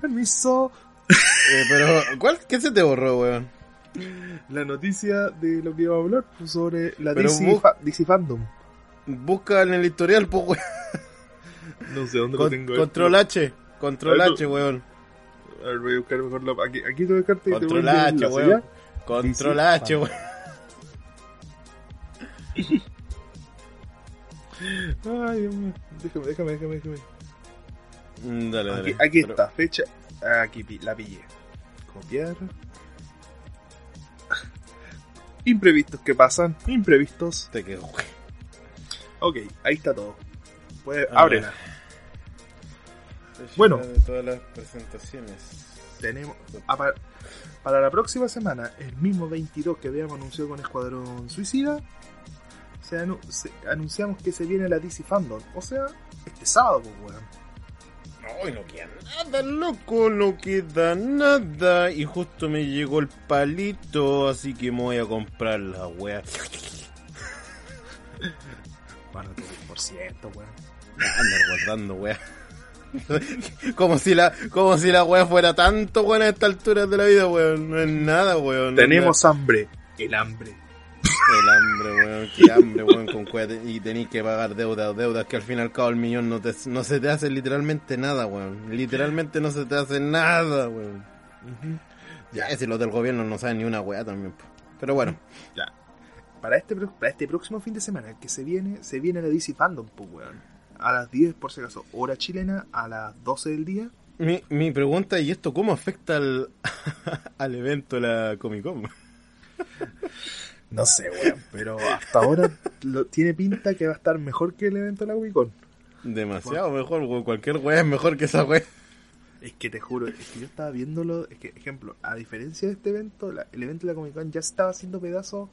Permiso. Eh, pero, ¿cuál? ¿Qué se te borró, weón? La noticia de lo que iba a hablar pues, sobre la Pero DC, bu- fa- DC Fandom. Busca en el historial, pues, weón. No sé dónde lo Con- tengo. control H. Control H, weón. A ver, voy a buscar mejor la. Aquí, aquí te voy a buscarte y te voy Control a H, weón. Control DC H, weón. Ay, Dios mío. Déjame, déjame, déjame, déjame. Mm, Dale, dale. Aquí, aquí Pero- está, fecha. Aquí pi- la pillé. Copiar. Imprevistos que pasan. Imprevistos. Te weón. Ok, ahí está todo. Ábrela. Bueno. De todas las presentaciones. Tenemos. para la próxima semana, el mismo 22 que habíamos anunciado con Escuadrón Suicida. Se anu- se- anunciamos que se viene la DC Fandom. O sea, este sábado, pues, weón. Ay, no queda nada, loco, no queda nada. Y justo me llegó el palito, así que me voy a comprar la wea. Bueno, tu por ciento, weón. Andar guardando wea. como si la, como si la wea fuera tanto buena a esta altura de la vida, weón. No es nada, weón. Tenemos hambre. El hambre. El hambre, weón. Qué hambre, weón, con cueva y tenéis que pagar deudas, deudas que al fin y al cabo el millón no, te, no se te hace literalmente nada, weón. Literalmente no se te hace nada, weón. Ya, si los del gobierno no saben ni una weá también. Pero bueno, Ya. Para este, para este próximo fin de semana que se viene, se viene la DC Fandom, pues, weón. A las 10, por si acaso, hora chilena, a las 12 del día. mi, mi pregunta, ¿y esto cómo afecta al, al evento la Comic Con? No sé, weón. Pero hasta ahora lo, tiene pinta que va a estar mejor que el evento de la Comic Con. Demasiado mejor, weón. Cualquier weá es mejor que esa weá. Es que te juro, es que yo estaba viéndolo. Es que, ejemplo, a diferencia de este evento, la- el evento de la Comic Con ya estaba haciendo pedazos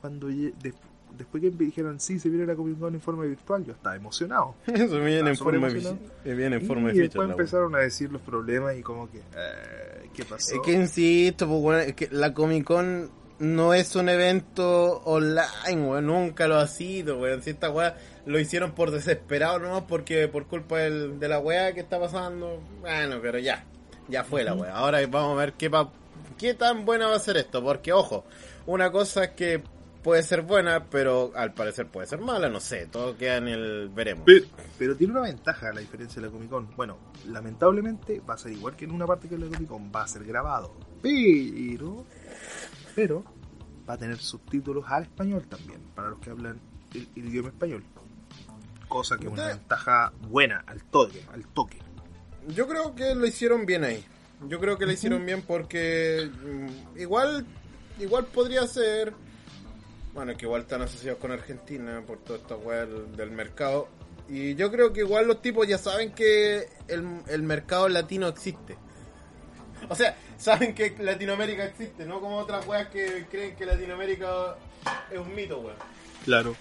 cuando después que me dijeron sí, se viene la Comic Con en forma virtual. Yo estaba emocionado. Eso viene en forma, ficha- viene en y forma de ficha. después empezaron a decir los problemas y como que, eh, ¿qué pasó? Es que insisto, pues, weón, es que la Comic Con no es un evento online, weón, nunca lo ha sido, weón. Si esta weá lo hicieron por desesperado, ¿no? Porque por culpa del- de la weá que está pasando. Bueno, pero ya, ya fue la weá. Ahora vamos a ver qué, pa- qué tan buena va a ser esto, porque ojo, una cosa es que puede ser buena, pero al parecer puede ser mala, no sé, todo queda en el veremos. Pero, pero tiene una ventaja la diferencia de la Comic Con. Bueno, lamentablemente va a ser igual que en una parte que la Comic Con, va a ser grabado. Pero, pero va a tener subtítulos al español también, para los que hablan el, el idioma español. Cosa que es una ventaja buena, al toque, al toque. Yo creo que lo hicieron bien ahí. Yo creo que lo hicieron bien porque mm, igual igual podría ser bueno, que igual están asociados con Argentina por toda esta weá del, del mercado. Y yo creo que igual los tipos ya saben que el, el mercado latino existe. O sea, saben que Latinoamérica existe, no como otras weas que creen que Latinoamérica es un mito, weón. Claro.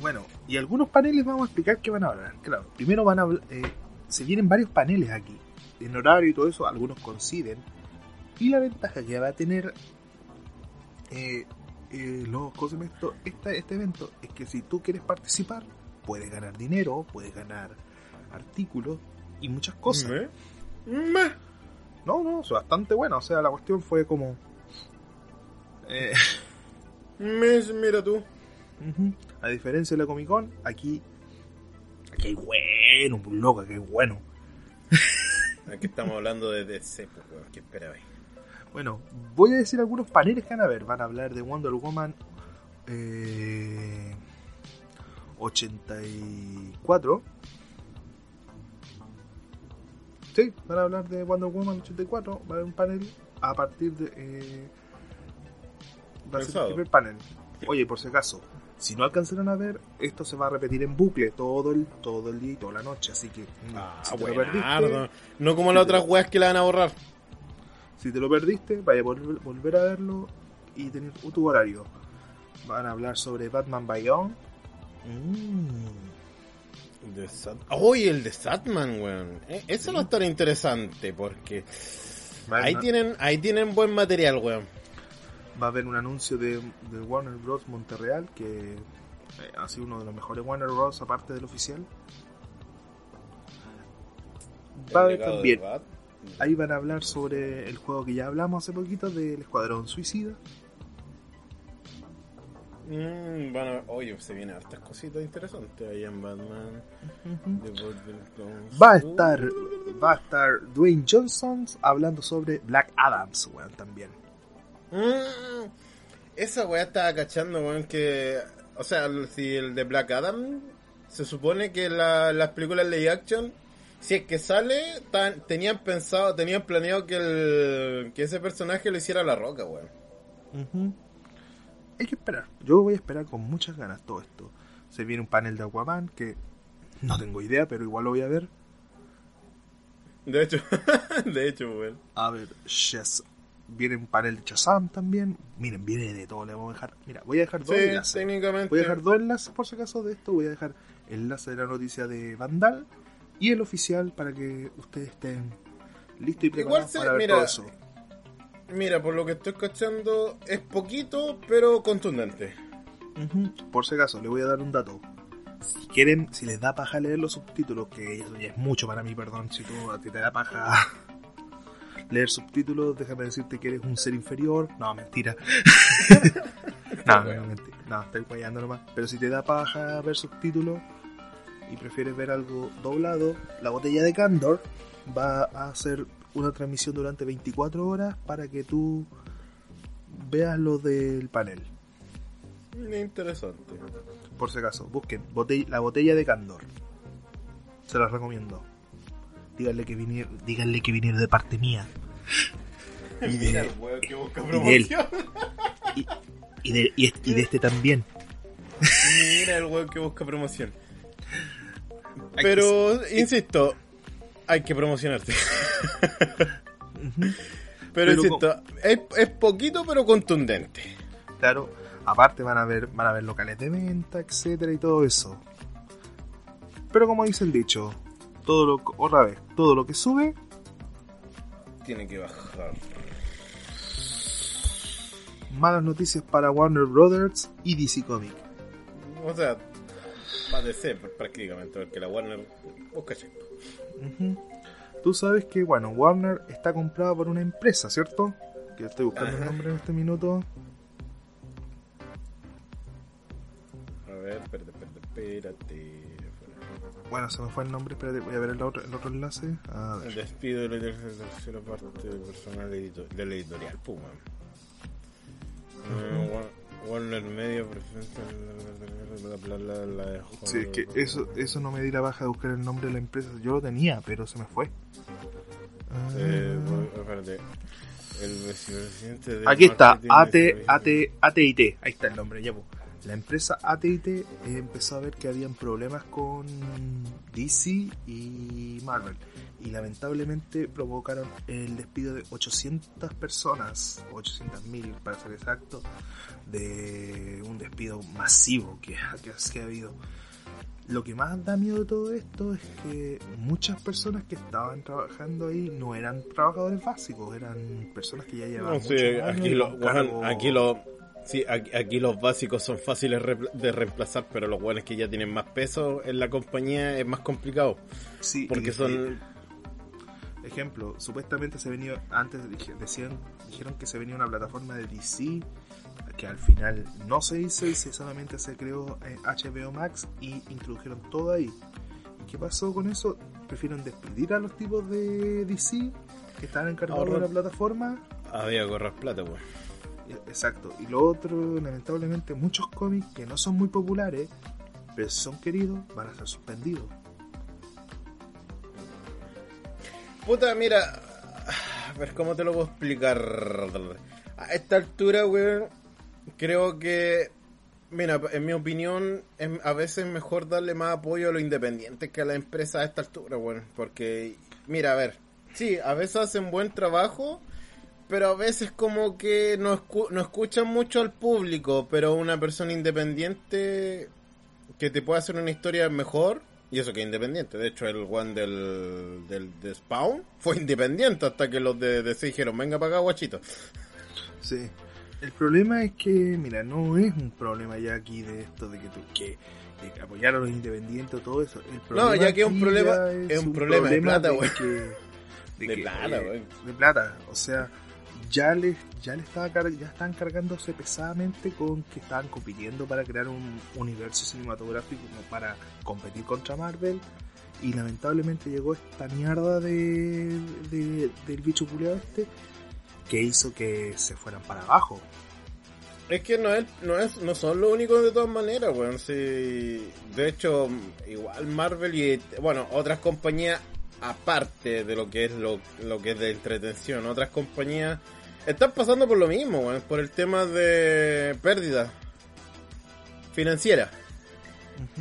Bueno, y algunos paneles vamos a explicar qué van a hablar. Claro, primero van a eh, se vienen varios paneles aquí. En horario y todo eso, algunos coinciden. Y la ventaja que va a tener eh, eh, los, ¿cómo se llama esto? Esta- este evento es que si tú quieres participar, puedes ganar dinero, puedes ganar artículos y muchas cosas. Me- me- No, no, es bastante bueno. O sea, la cuestión fue como... eh, mira tú. A diferencia de la Comic Con, aquí. Aquí hay bueno, pues loco, aquí hay bueno. Aquí estamos hablando de DC, pues, weón, ¿qué esperabais? Bueno, voy a decir algunos paneles que van a ver. Van a hablar de Wonder Woman eh, 84. Sí, van a hablar de Wonder Woman 84. Va a haber un panel a partir de. Eh, va a ser el primer panel. Oye, por si acaso, si no alcanzaron a ver, esto se va a repetir en bucle todo el, todo el día y toda la noche. Así que, mm, Ah, si perdiste, No como las otras weas que la van a borrar. Si te lo perdiste, vaya a volver, volver a verlo y tener tu horario. Van a hablar sobre Batman Beyond. Mm. The Sat el de Satman, weón. Eh, Eso va a estar interesante porque ahí tienen, ahí tienen buen material, weón. va a haber un anuncio de, de Warner Bros. Monterreal que eh, ha sido uno de los mejores Warner Bros. aparte del oficial. Va a haber también. Ahí van a hablar sobre el juego que ya hablamos hace poquito del Escuadrón Suicida. Mm, a- Oye, se vienen hartas cositas interesantes ahí en Batman. Golden Clowns. Va a estar, va a estar Dwayne Johnson hablando sobre Black Adams, weón, también. Mm, esa weá estaba cachando, weón, que... O sea, si el de Black Adam, se supone que la- las películas de action, si es que sale, tan- tenían pensado, tenían planeado que, el, que ese personaje lo hiciera La Roca, weón. Hay que esperar. Yo voy a esperar con muchas ganas todo esto. Se viene un panel de Aquaman que no tengo idea, pero igual lo voy a ver. De hecho, de hecho, weón. A ver, Shaz- Viene un panel de Shazam también. Miren, viene de todo. Le vamos a dejar. Mira, voy a dejar dos Sí, enlaces. técnicamente. Voy a dejar dos enlaces por si acaso de esto. Voy a dejar el enlace de la noticia de Vandal y el oficial para que ustedes estén listos y preparados para ver mira, todo eso. Mira, por lo que estoy cachando, es poquito, pero contundente. Por si acaso, le voy a dar un dato. Si quieren, si les da paja leer los subtítulos, que eso ya es mucho para mí, perdón, si tú a ti te da paja leer subtítulos, déjame decirte que eres un ser inferior. No, mentira. no, no, mentira. No, estoy guayando nomás. Pero si te da paja ver subtítulos y prefieres ver algo doblado, la botella de Candor va a hacer una transmisión durante 24 horas para que tú veas lo del panel. Interesante. Por si acaso, busquen botella- la botella de Candor. Se los recomiendo. Díganle que vinieron, díganle que vinieron de parte mía. Y Mira de, el weón que busca y de él. promoción. y, y de, y este- y de este también. Mira el weón que busca promoción. Pero, insisto, hay que promocionarte. Pero, Pero insisto, es, es poquito pero contundente. Claro, aparte van a ver, van a ver locales de venta, etcétera y todo eso. Pero como dice el dicho, todo lo otra vez, todo lo que sube, Tiene que bajar. malas noticias para Warner Brothers y DC Comics. O sea, va a DC prácticamente, porque la Warner busca check. Ujú. Tú sabes que, bueno, Warner está comprada por una empresa, ¿cierto? Que estoy buscando el nombre en este minuto. A ver, espérate, espérate, espérate. Bueno, se me fue el nombre, espérate, voy a ver el otro, el otro enlace. A El despido de la tercera parte del personal edito- de la editorial Puma. Wa- Warner Media presenta bla bla bla bla la Sí, es que eso, eso no me di la baja de buscar el nombre de la empresa. Yo lo tenía, pero se me fue. Ah. Eh, bueno, espérate. El vicepresidente de Aquí está, AT, de- AT, AT&T. Ahí está el nombre, ya. La empresa AT&T empezó a ver que habían problemas con DC y Marvel. Y lamentablemente provocaron el despido de 800 personas, 800.000 para ser exacto, de un despido masivo que, que, que ha habido. Lo que más da miedo de todo esto es que muchas personas que estaban trabajando ahí no eran trabajadores básicos, eran personas que ya llevaban No muchos años aquí, lo, cargo- aquí lo, sí, aquí, aquí los básicos son fáciles de reemplazar, pero los buenos que ya tienen más peso en la compañía es más complicado, Sí, porque son, Ejemplo, supuestamente se venía, antes decían, dijeron que se venía una plataforma de DC que al final no se hizo y se solamente se creó en HBO Max y introdujeron todo ahí. ¿Y qué pasó con eso? Prefieren despedir a los tipos de DC que estaban encargados de Ahorrar. la plataforma. había que ahorrar plata, weón. Exacto. Y lo otro, lamentablemente, muchos cómics que no son muy populares, pero son queridos, van a ser suspendidos. Puta, mira, a ver cómo te lo puedo explicar. A esta altura, weón, creo que, mira, en mi opinión, a veces mejor darle más apoyo a los independientes que a las empresas a esta altura, weón. Porque, mira, a ver, sí, a veces hacen buen trabajo, pero a veces como que no, escu- no escuchan mucho al público, pero una persona independiente que te puede hacer una historia mejor Y eso que independiente. De hecho, el one del, del de Spawn fue independiente hasta que los de DC dijeron, venga para acá, guachito. Sí. El problema es que, mira, no es un problema ya aquí de esto de que tú, que, de apoyar a los independientes o todo eso. El problema ya que es un problema- es un problema de plata, de güey. De plata, eh, güey. De plata. O sea, ya les, ya les estaba ya están cargándose pesadamente con que estaban compitiendo para crear un universo cinematográfico como para competir contra Marvel. Y lamentablemente llegó esta mierda de, de- del bicho culiado este que hizo que se fueran para abajo. Es que no es, no es, no son los únicos de todas maneras, weón. Sí, de hecho, igual Marvel y bueno, otras compañías aparte de lo que es lo, lo que es de entretención, otras compañías están pasando por lo mismo, weón, por el tema de pérdida financiera,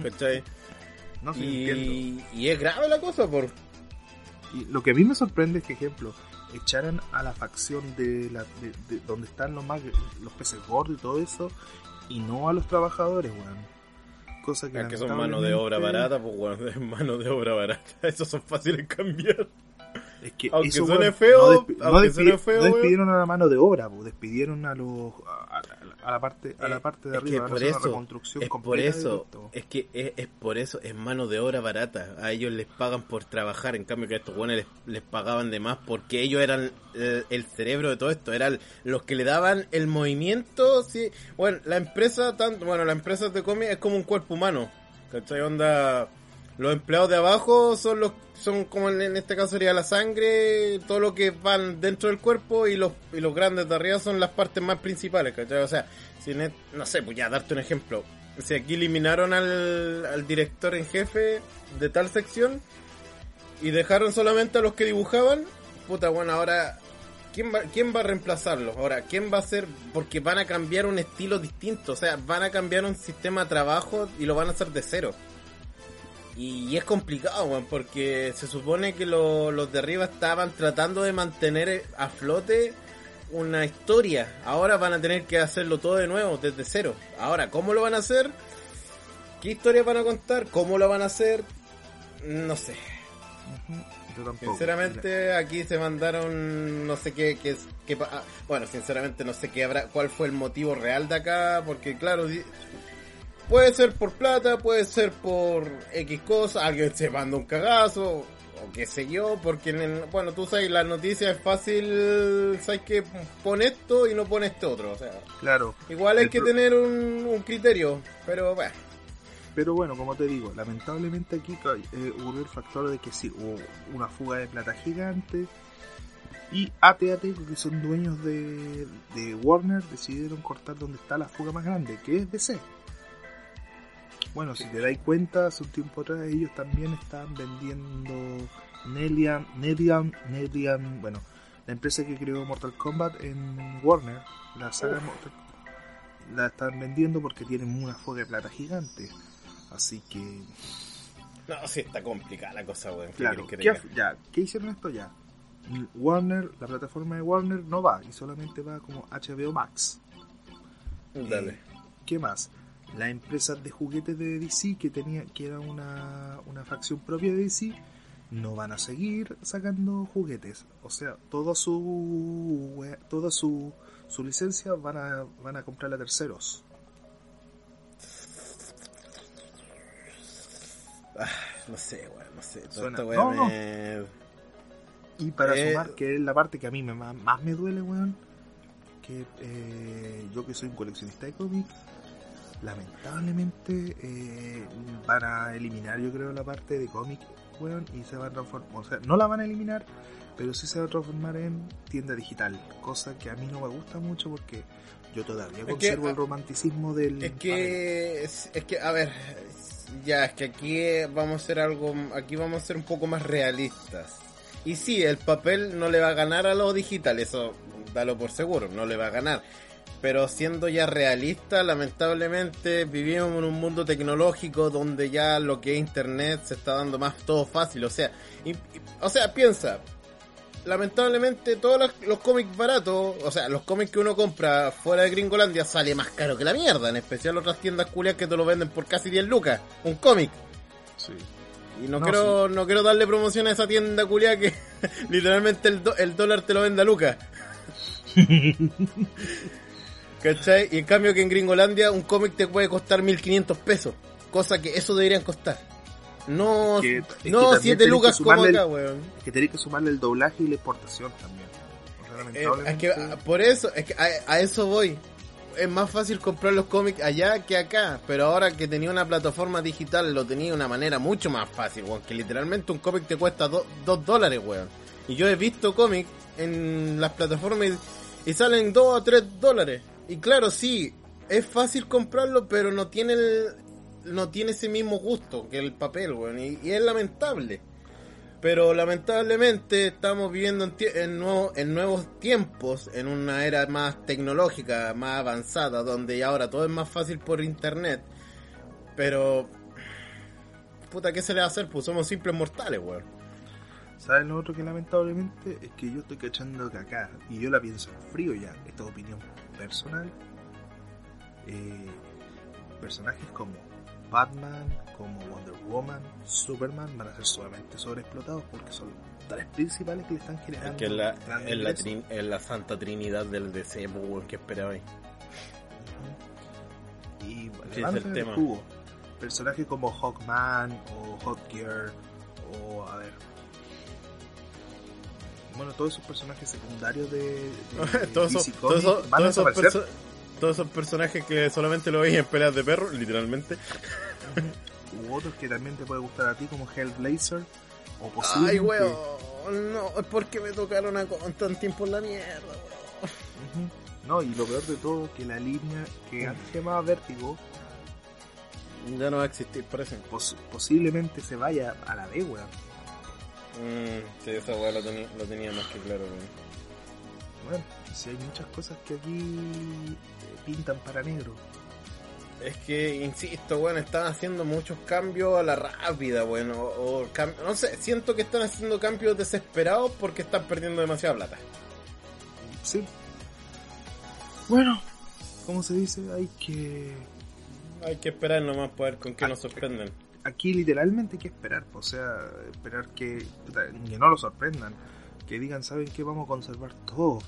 ¿cachai? No sé, entiendo. Y, y es grave la cosa por Y lo que a mí me sorprende es que, ejemplo, echaran a la facción de, la, de, de donde están los más los peces gordos y todo eso, y no a los trabajadores, weón. Cosa que, es que son mano de obra barata, pues weón, es mano de obra barata. Esos son fáciles de cambiar. Es que Aunque eso, suene feo, no, despi- no aunque despi- suene feo, no despidieron a la mano de obra, po, despidieron a los a, a- a la parte a la Eh, parte de es que arriba, van a por eso, reconstrucción es por eso, es que es, es por eso, es mano de obra barata. A ellos les pagan por trabajar, en cambio que a estos buenos les, les pagaban de más porque ellos eran el, el cerebro de todo esto, eran los que le daban el movimiento. Sí. Bueno, la empresa, tanto, bueno, la empresa de cómic es como un cuerpo humano, ¿cachai? Onda, los empleados de abajo son los son como en, este caso sería la sangre, todo lo que van dentro del cuerpo y los y los grandes de arriba son las partes más principales, ¿cachai? O sea, si no sé, pues ya darte un ejemplo. Si aquí eliminaron al, al director en jefe de tal sección y dejaron solamente a los que dibujaban, puta, bueno, ahora ¿quién va, quién va a reemplazarlo? Ahora, ¿quién va a hacer? Porque van a cambiar un estilo distinto, o sea, van a cambiar un sistema de trabajo y lo van a hacer de cero. Y es complicado, weón, porque se supone que lo- los de arriba estaban tratando de mantener a flote una historia. Ahora van a tener que hacerlo todo de nuevo, desde cero. Ahora, ¿cómo lo van a hacer? ¿Qué historia van a contar? ¿Cómo lo van a hacer? No sé. Ujú, yo tampoco. Sinceramente, aquí se mandaron no sé qué, qué, qué ah, bueno, sinceramente no sé qué habrá, cuál fue el motivo real de acá, porque claro, puede ser por plata, puede ser por X cosa, alguien se manda un cagazo, o qué sé yo, porque en el- bueno, tú sabes, las noticias es fácil, sabes que pone esto y no pone este otro, o sea, Claro, igual hay que pro- tener un, un criterio, pero bueno. Pero bueno, como te digo, lamentablemente aquí eh, ocurrió el factor de que sí, hubo una fuga de plata gigante. Y AT&T, que son dueños de, de Warner, decidieron cortar donde está la fuga más grande, que es DC. Bueno, si te dais cuenta, hace un tiempo atrás ellos también estaban vendiendo Nelian, Nelian, Nelian, bueno, la empresa que creó Mortal Kombat en Warner, la saga de Mortal la están vendiendo porque tienen una fuga de plata gigante. Así que, No, sí está complicada la cosa, weón. ¿qué claro, que ¿qué, ya, ¿qué hicieron esto ya? Warner, la plataforma de Warner no va y solamente va como HBO Max. Dale. Eh, ¿Qué más? Las empresas de juguetes de DC que tenía, que era una, una facción propia de DC, no van a seguir sacando juguetes. O sea, toda su toda su, su licencia van a, van a comprarla a terceros. No sé, weón, no sé. Suena- esta no, Y para Eh, sumar, que es la parte que a mí me, más, más me duele, weón, que eh, yo que soy un coleccionista de cómics, lamentablemente eh, van a eliminar, yo creo, la parte de cómic, weón, y se va a transformar, o sea, no la van a eliminar, pero sí se va a transformar en tienda digital, cosa que a mí no me gusta mucho porque yo todavía conservo el romanticismo del... Es que, es, es que, a ver, ya, es que aquí vamos a hacer algo, aquí vamos a ser un poco más realistas. Y sí, el papel no le va a ganar a lo digital, eso dalo por seguro, no le va a ganar. Pero siendo ya realista, lamentablemente vivimos en un mundo tecnológico donde ya lo que es internet se está dando más todo fácil. O sea, y- y- o sea, piensa, lamentablemente todos los, los cómics baratos, o sea, los cómics que uno compra fuera de Gringolandia sale más caro que la mierda, en especial otras tiendas culias que te lo venden por casi 10 lucas, un cómic. Sí. Y no, No, quiero no quiero darle promoción a esa tienda culia que literalmente el, do- el dólar te lo vende a Lucas. ¿Cachai? Y en cambio que en Gringolandia un cómic te puede costar 1500 pesos. Cosa que eso deberían costar. No, Que- es no también 7 tenés que lucas como acá, weón. Que tenés que sumarle el doblaje y la exportación también. O sea, Eh, es que ah, por eso, es que a, a eso voy. Es más fácil comprar los cómics allá que acá, pero ahora que tenía una plataforma digital lo tenía de una manera mucho más fácil, weón. Que literalmente un cómic te cuesta 2 dólares, weón. Y yo he visto cómics en las plataformas y, y salen 2 a 3 dólares. Y claro, sí, es fácil comprarlo, pero no tiene el, no tiene ese mismo gusto que el papel, weón. Y, es lamentable. Pero lamentablemente estamos viviendo en, en, en nuevos tiempos, en una era más tecnológica, más avanzada, donde ahora todo es más fácil por internet. Pero... Puta, ¿qué se le va a hacer? Pues somos simples mortales, weón. ¿Sabes lo otro que lamentablemente? Es que yo estoy cachando que y yo la pienso en frío ya, esta es opinión personal, eh, personajes como Batman, como Wonder Woman, Superman van a ser solamente sobreexplotados porque son tres principales que le están generando. que es la, trin- es la santa trinidad del DC, pues, que esperaba ahí. Y es el tema. jugo. Personajes como Hawkman o Hotgear o a ver. Bueno, todos esos personajes secundarios de, de todos van a esos todos esos personajes que solamente lo veis en peleas de perros, literalmente. U otros que también te puede gustar a ti como Hellblazer o Ay, posiblemente weón, no, es porque me tocaron a con tan tiempo en la mierda, weón. No, y lo peor de todo, que la línea que antes se llamaba Vértigo, Ya no va a existir, parece. pos- posiblemente se vaya a la B, weón. Mm, sí, esa weá lo tenía, lo tenía más que claro, weón. Bueno, si hay muchas cosas que aquí eh, pintan para negro. Es que, insisto, weón, están haciendo muchos cambios a la rápida, weón. O, o no sé, siento que están haciendo cambios desesperados porque están perdiendo demasiada plata. Sí. Bueno, como se dice, hay que... Hay que esperar nomás para ver con qué nos sorprenden. Aquí literalmente hay que esperar, o sea, esperar que, que no lo sorprendan. Que digan, ¿saben qué? Vamos a conservar todo.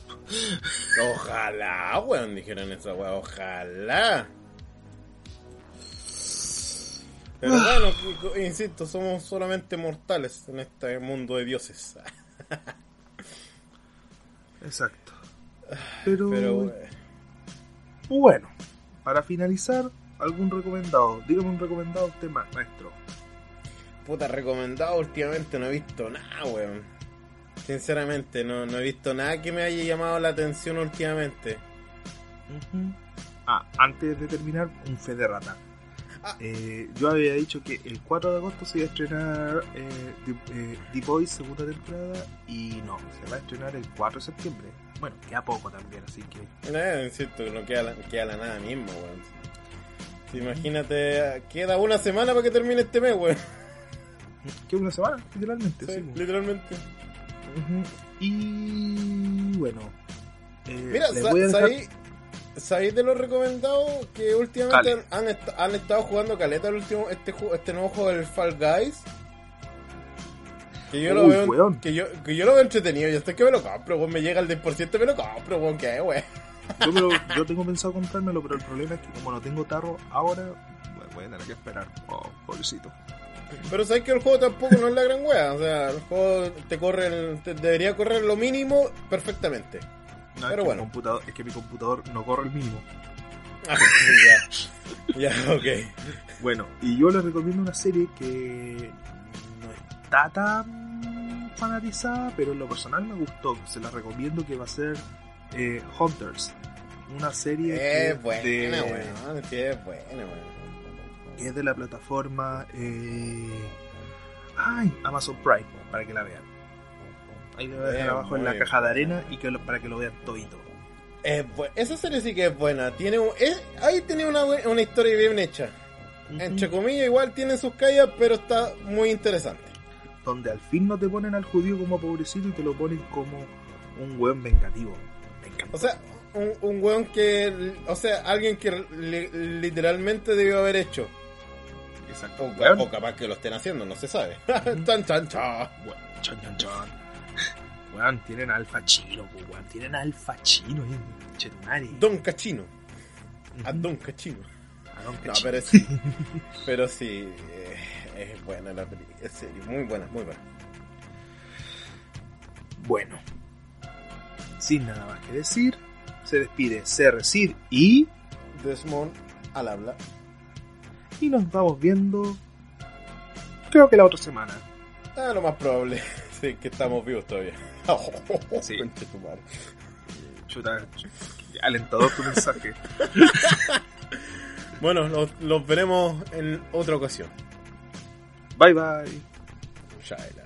Ojalá, weón, dijeran esa weá, ojalá. Pero bueno, insisto, somos solamente mortales en este mundo de dioses. Exacto. Pero, Pero, weón, bueno, para finalizar, algún recomendado. Dígame un recomendado usted, ma- maestro. puta, recomendado últimamente no he visto nada, weón. Sinceramente, no, no he visto nada que me haya llamado la atención últimamente. Ah, antes de terminar, un fe de rata. Ah. Eh, yo había dicho que el 4 de agosto se iba a estrenar eh, The, eh, The Boys segunda temporada y no, se va a estrenar el 4 de septiembre. Bueno, queda poco también, así que Eh, insisto, que no queda la, queda la nada mismo, weón. Sí, imagínate, queda una semana para que termine este mes, weón. que una semana, literalmente. Sí, sí. literalmente. Ujú. Y bueno, eh, Mira, sa- dejar- ¿sabéis, sabéis de los recomendados que últimamente han, han est- han estado jugando caleta el último, este, ju- este nuevo juego del Fall Guys? Que yo, lo veo, que, yo, que yo lo veo entretenido y hasta que me lo compro, weón, me llega el 10% me lo compro, weón, que weón. Yo, me lo- yo tengo pensado comprármelo, pero el problema es que como no tengo tarro ahora, bueno, voy a tener que esperar. Oh, pobrecito. Pero sabes que el juego tampoco no es la gran wea, o sea, el juego te corre, el- te debería correr lo mínimo perfectamente. No, Pero es que bueno. mi computador, es que mi computador no corre el mínimo. Ah, ya, ya, ok. Bueno, y yo les recomiendo una serie que no está tan fanatizada, pero en lo personal me gustó. Se la recomiendo que va a ser eh, Hunters. Una serie que Es buena, de, sí, es buena, que es de la plataforma eh, ay, Amazon Prime, para que la vean. Ahí le voy a dejar Eh, abajo en la caja de arena y que lo- para que lo vean todito. Es esa serie sí que es buena. Tiene un- es- ahí tiene una, una historia bien hecha. Entre comillas, igual tiene sus caídas, pero está muy interesante. Donde al fin no te ponen al judío como pobrecito y te lo ponen como un buen vengativo. O sea, un, un weón que. O sea, alguien que li- literalmente debió haber hecho. Exacto. O, capaz que lo estén haciendo, no se sabe. chan, chan, chan. Weón, chan, chan, chan. Weón, tienen Alfa Chino, weón. Tienen Alfa Chino, Chetumare. Don Cachino. A. Don Cachino. A Don No, Cachino. pero sí. pero sí. eh, es buena la película. Es serio, muy buena, muy buena. Bueno, sin nada más que decir, se despide Cerrecid y, Desmond al habla. y nos vamos viendo, creo que la otra semana. Ah, lo más probable. Sí, que estamos vivos todavía. Sí. Tu madre. Chuta, alentador tu mensaje. Bueno, los, los veremos en otra ocasión. Bye bye. Shaila.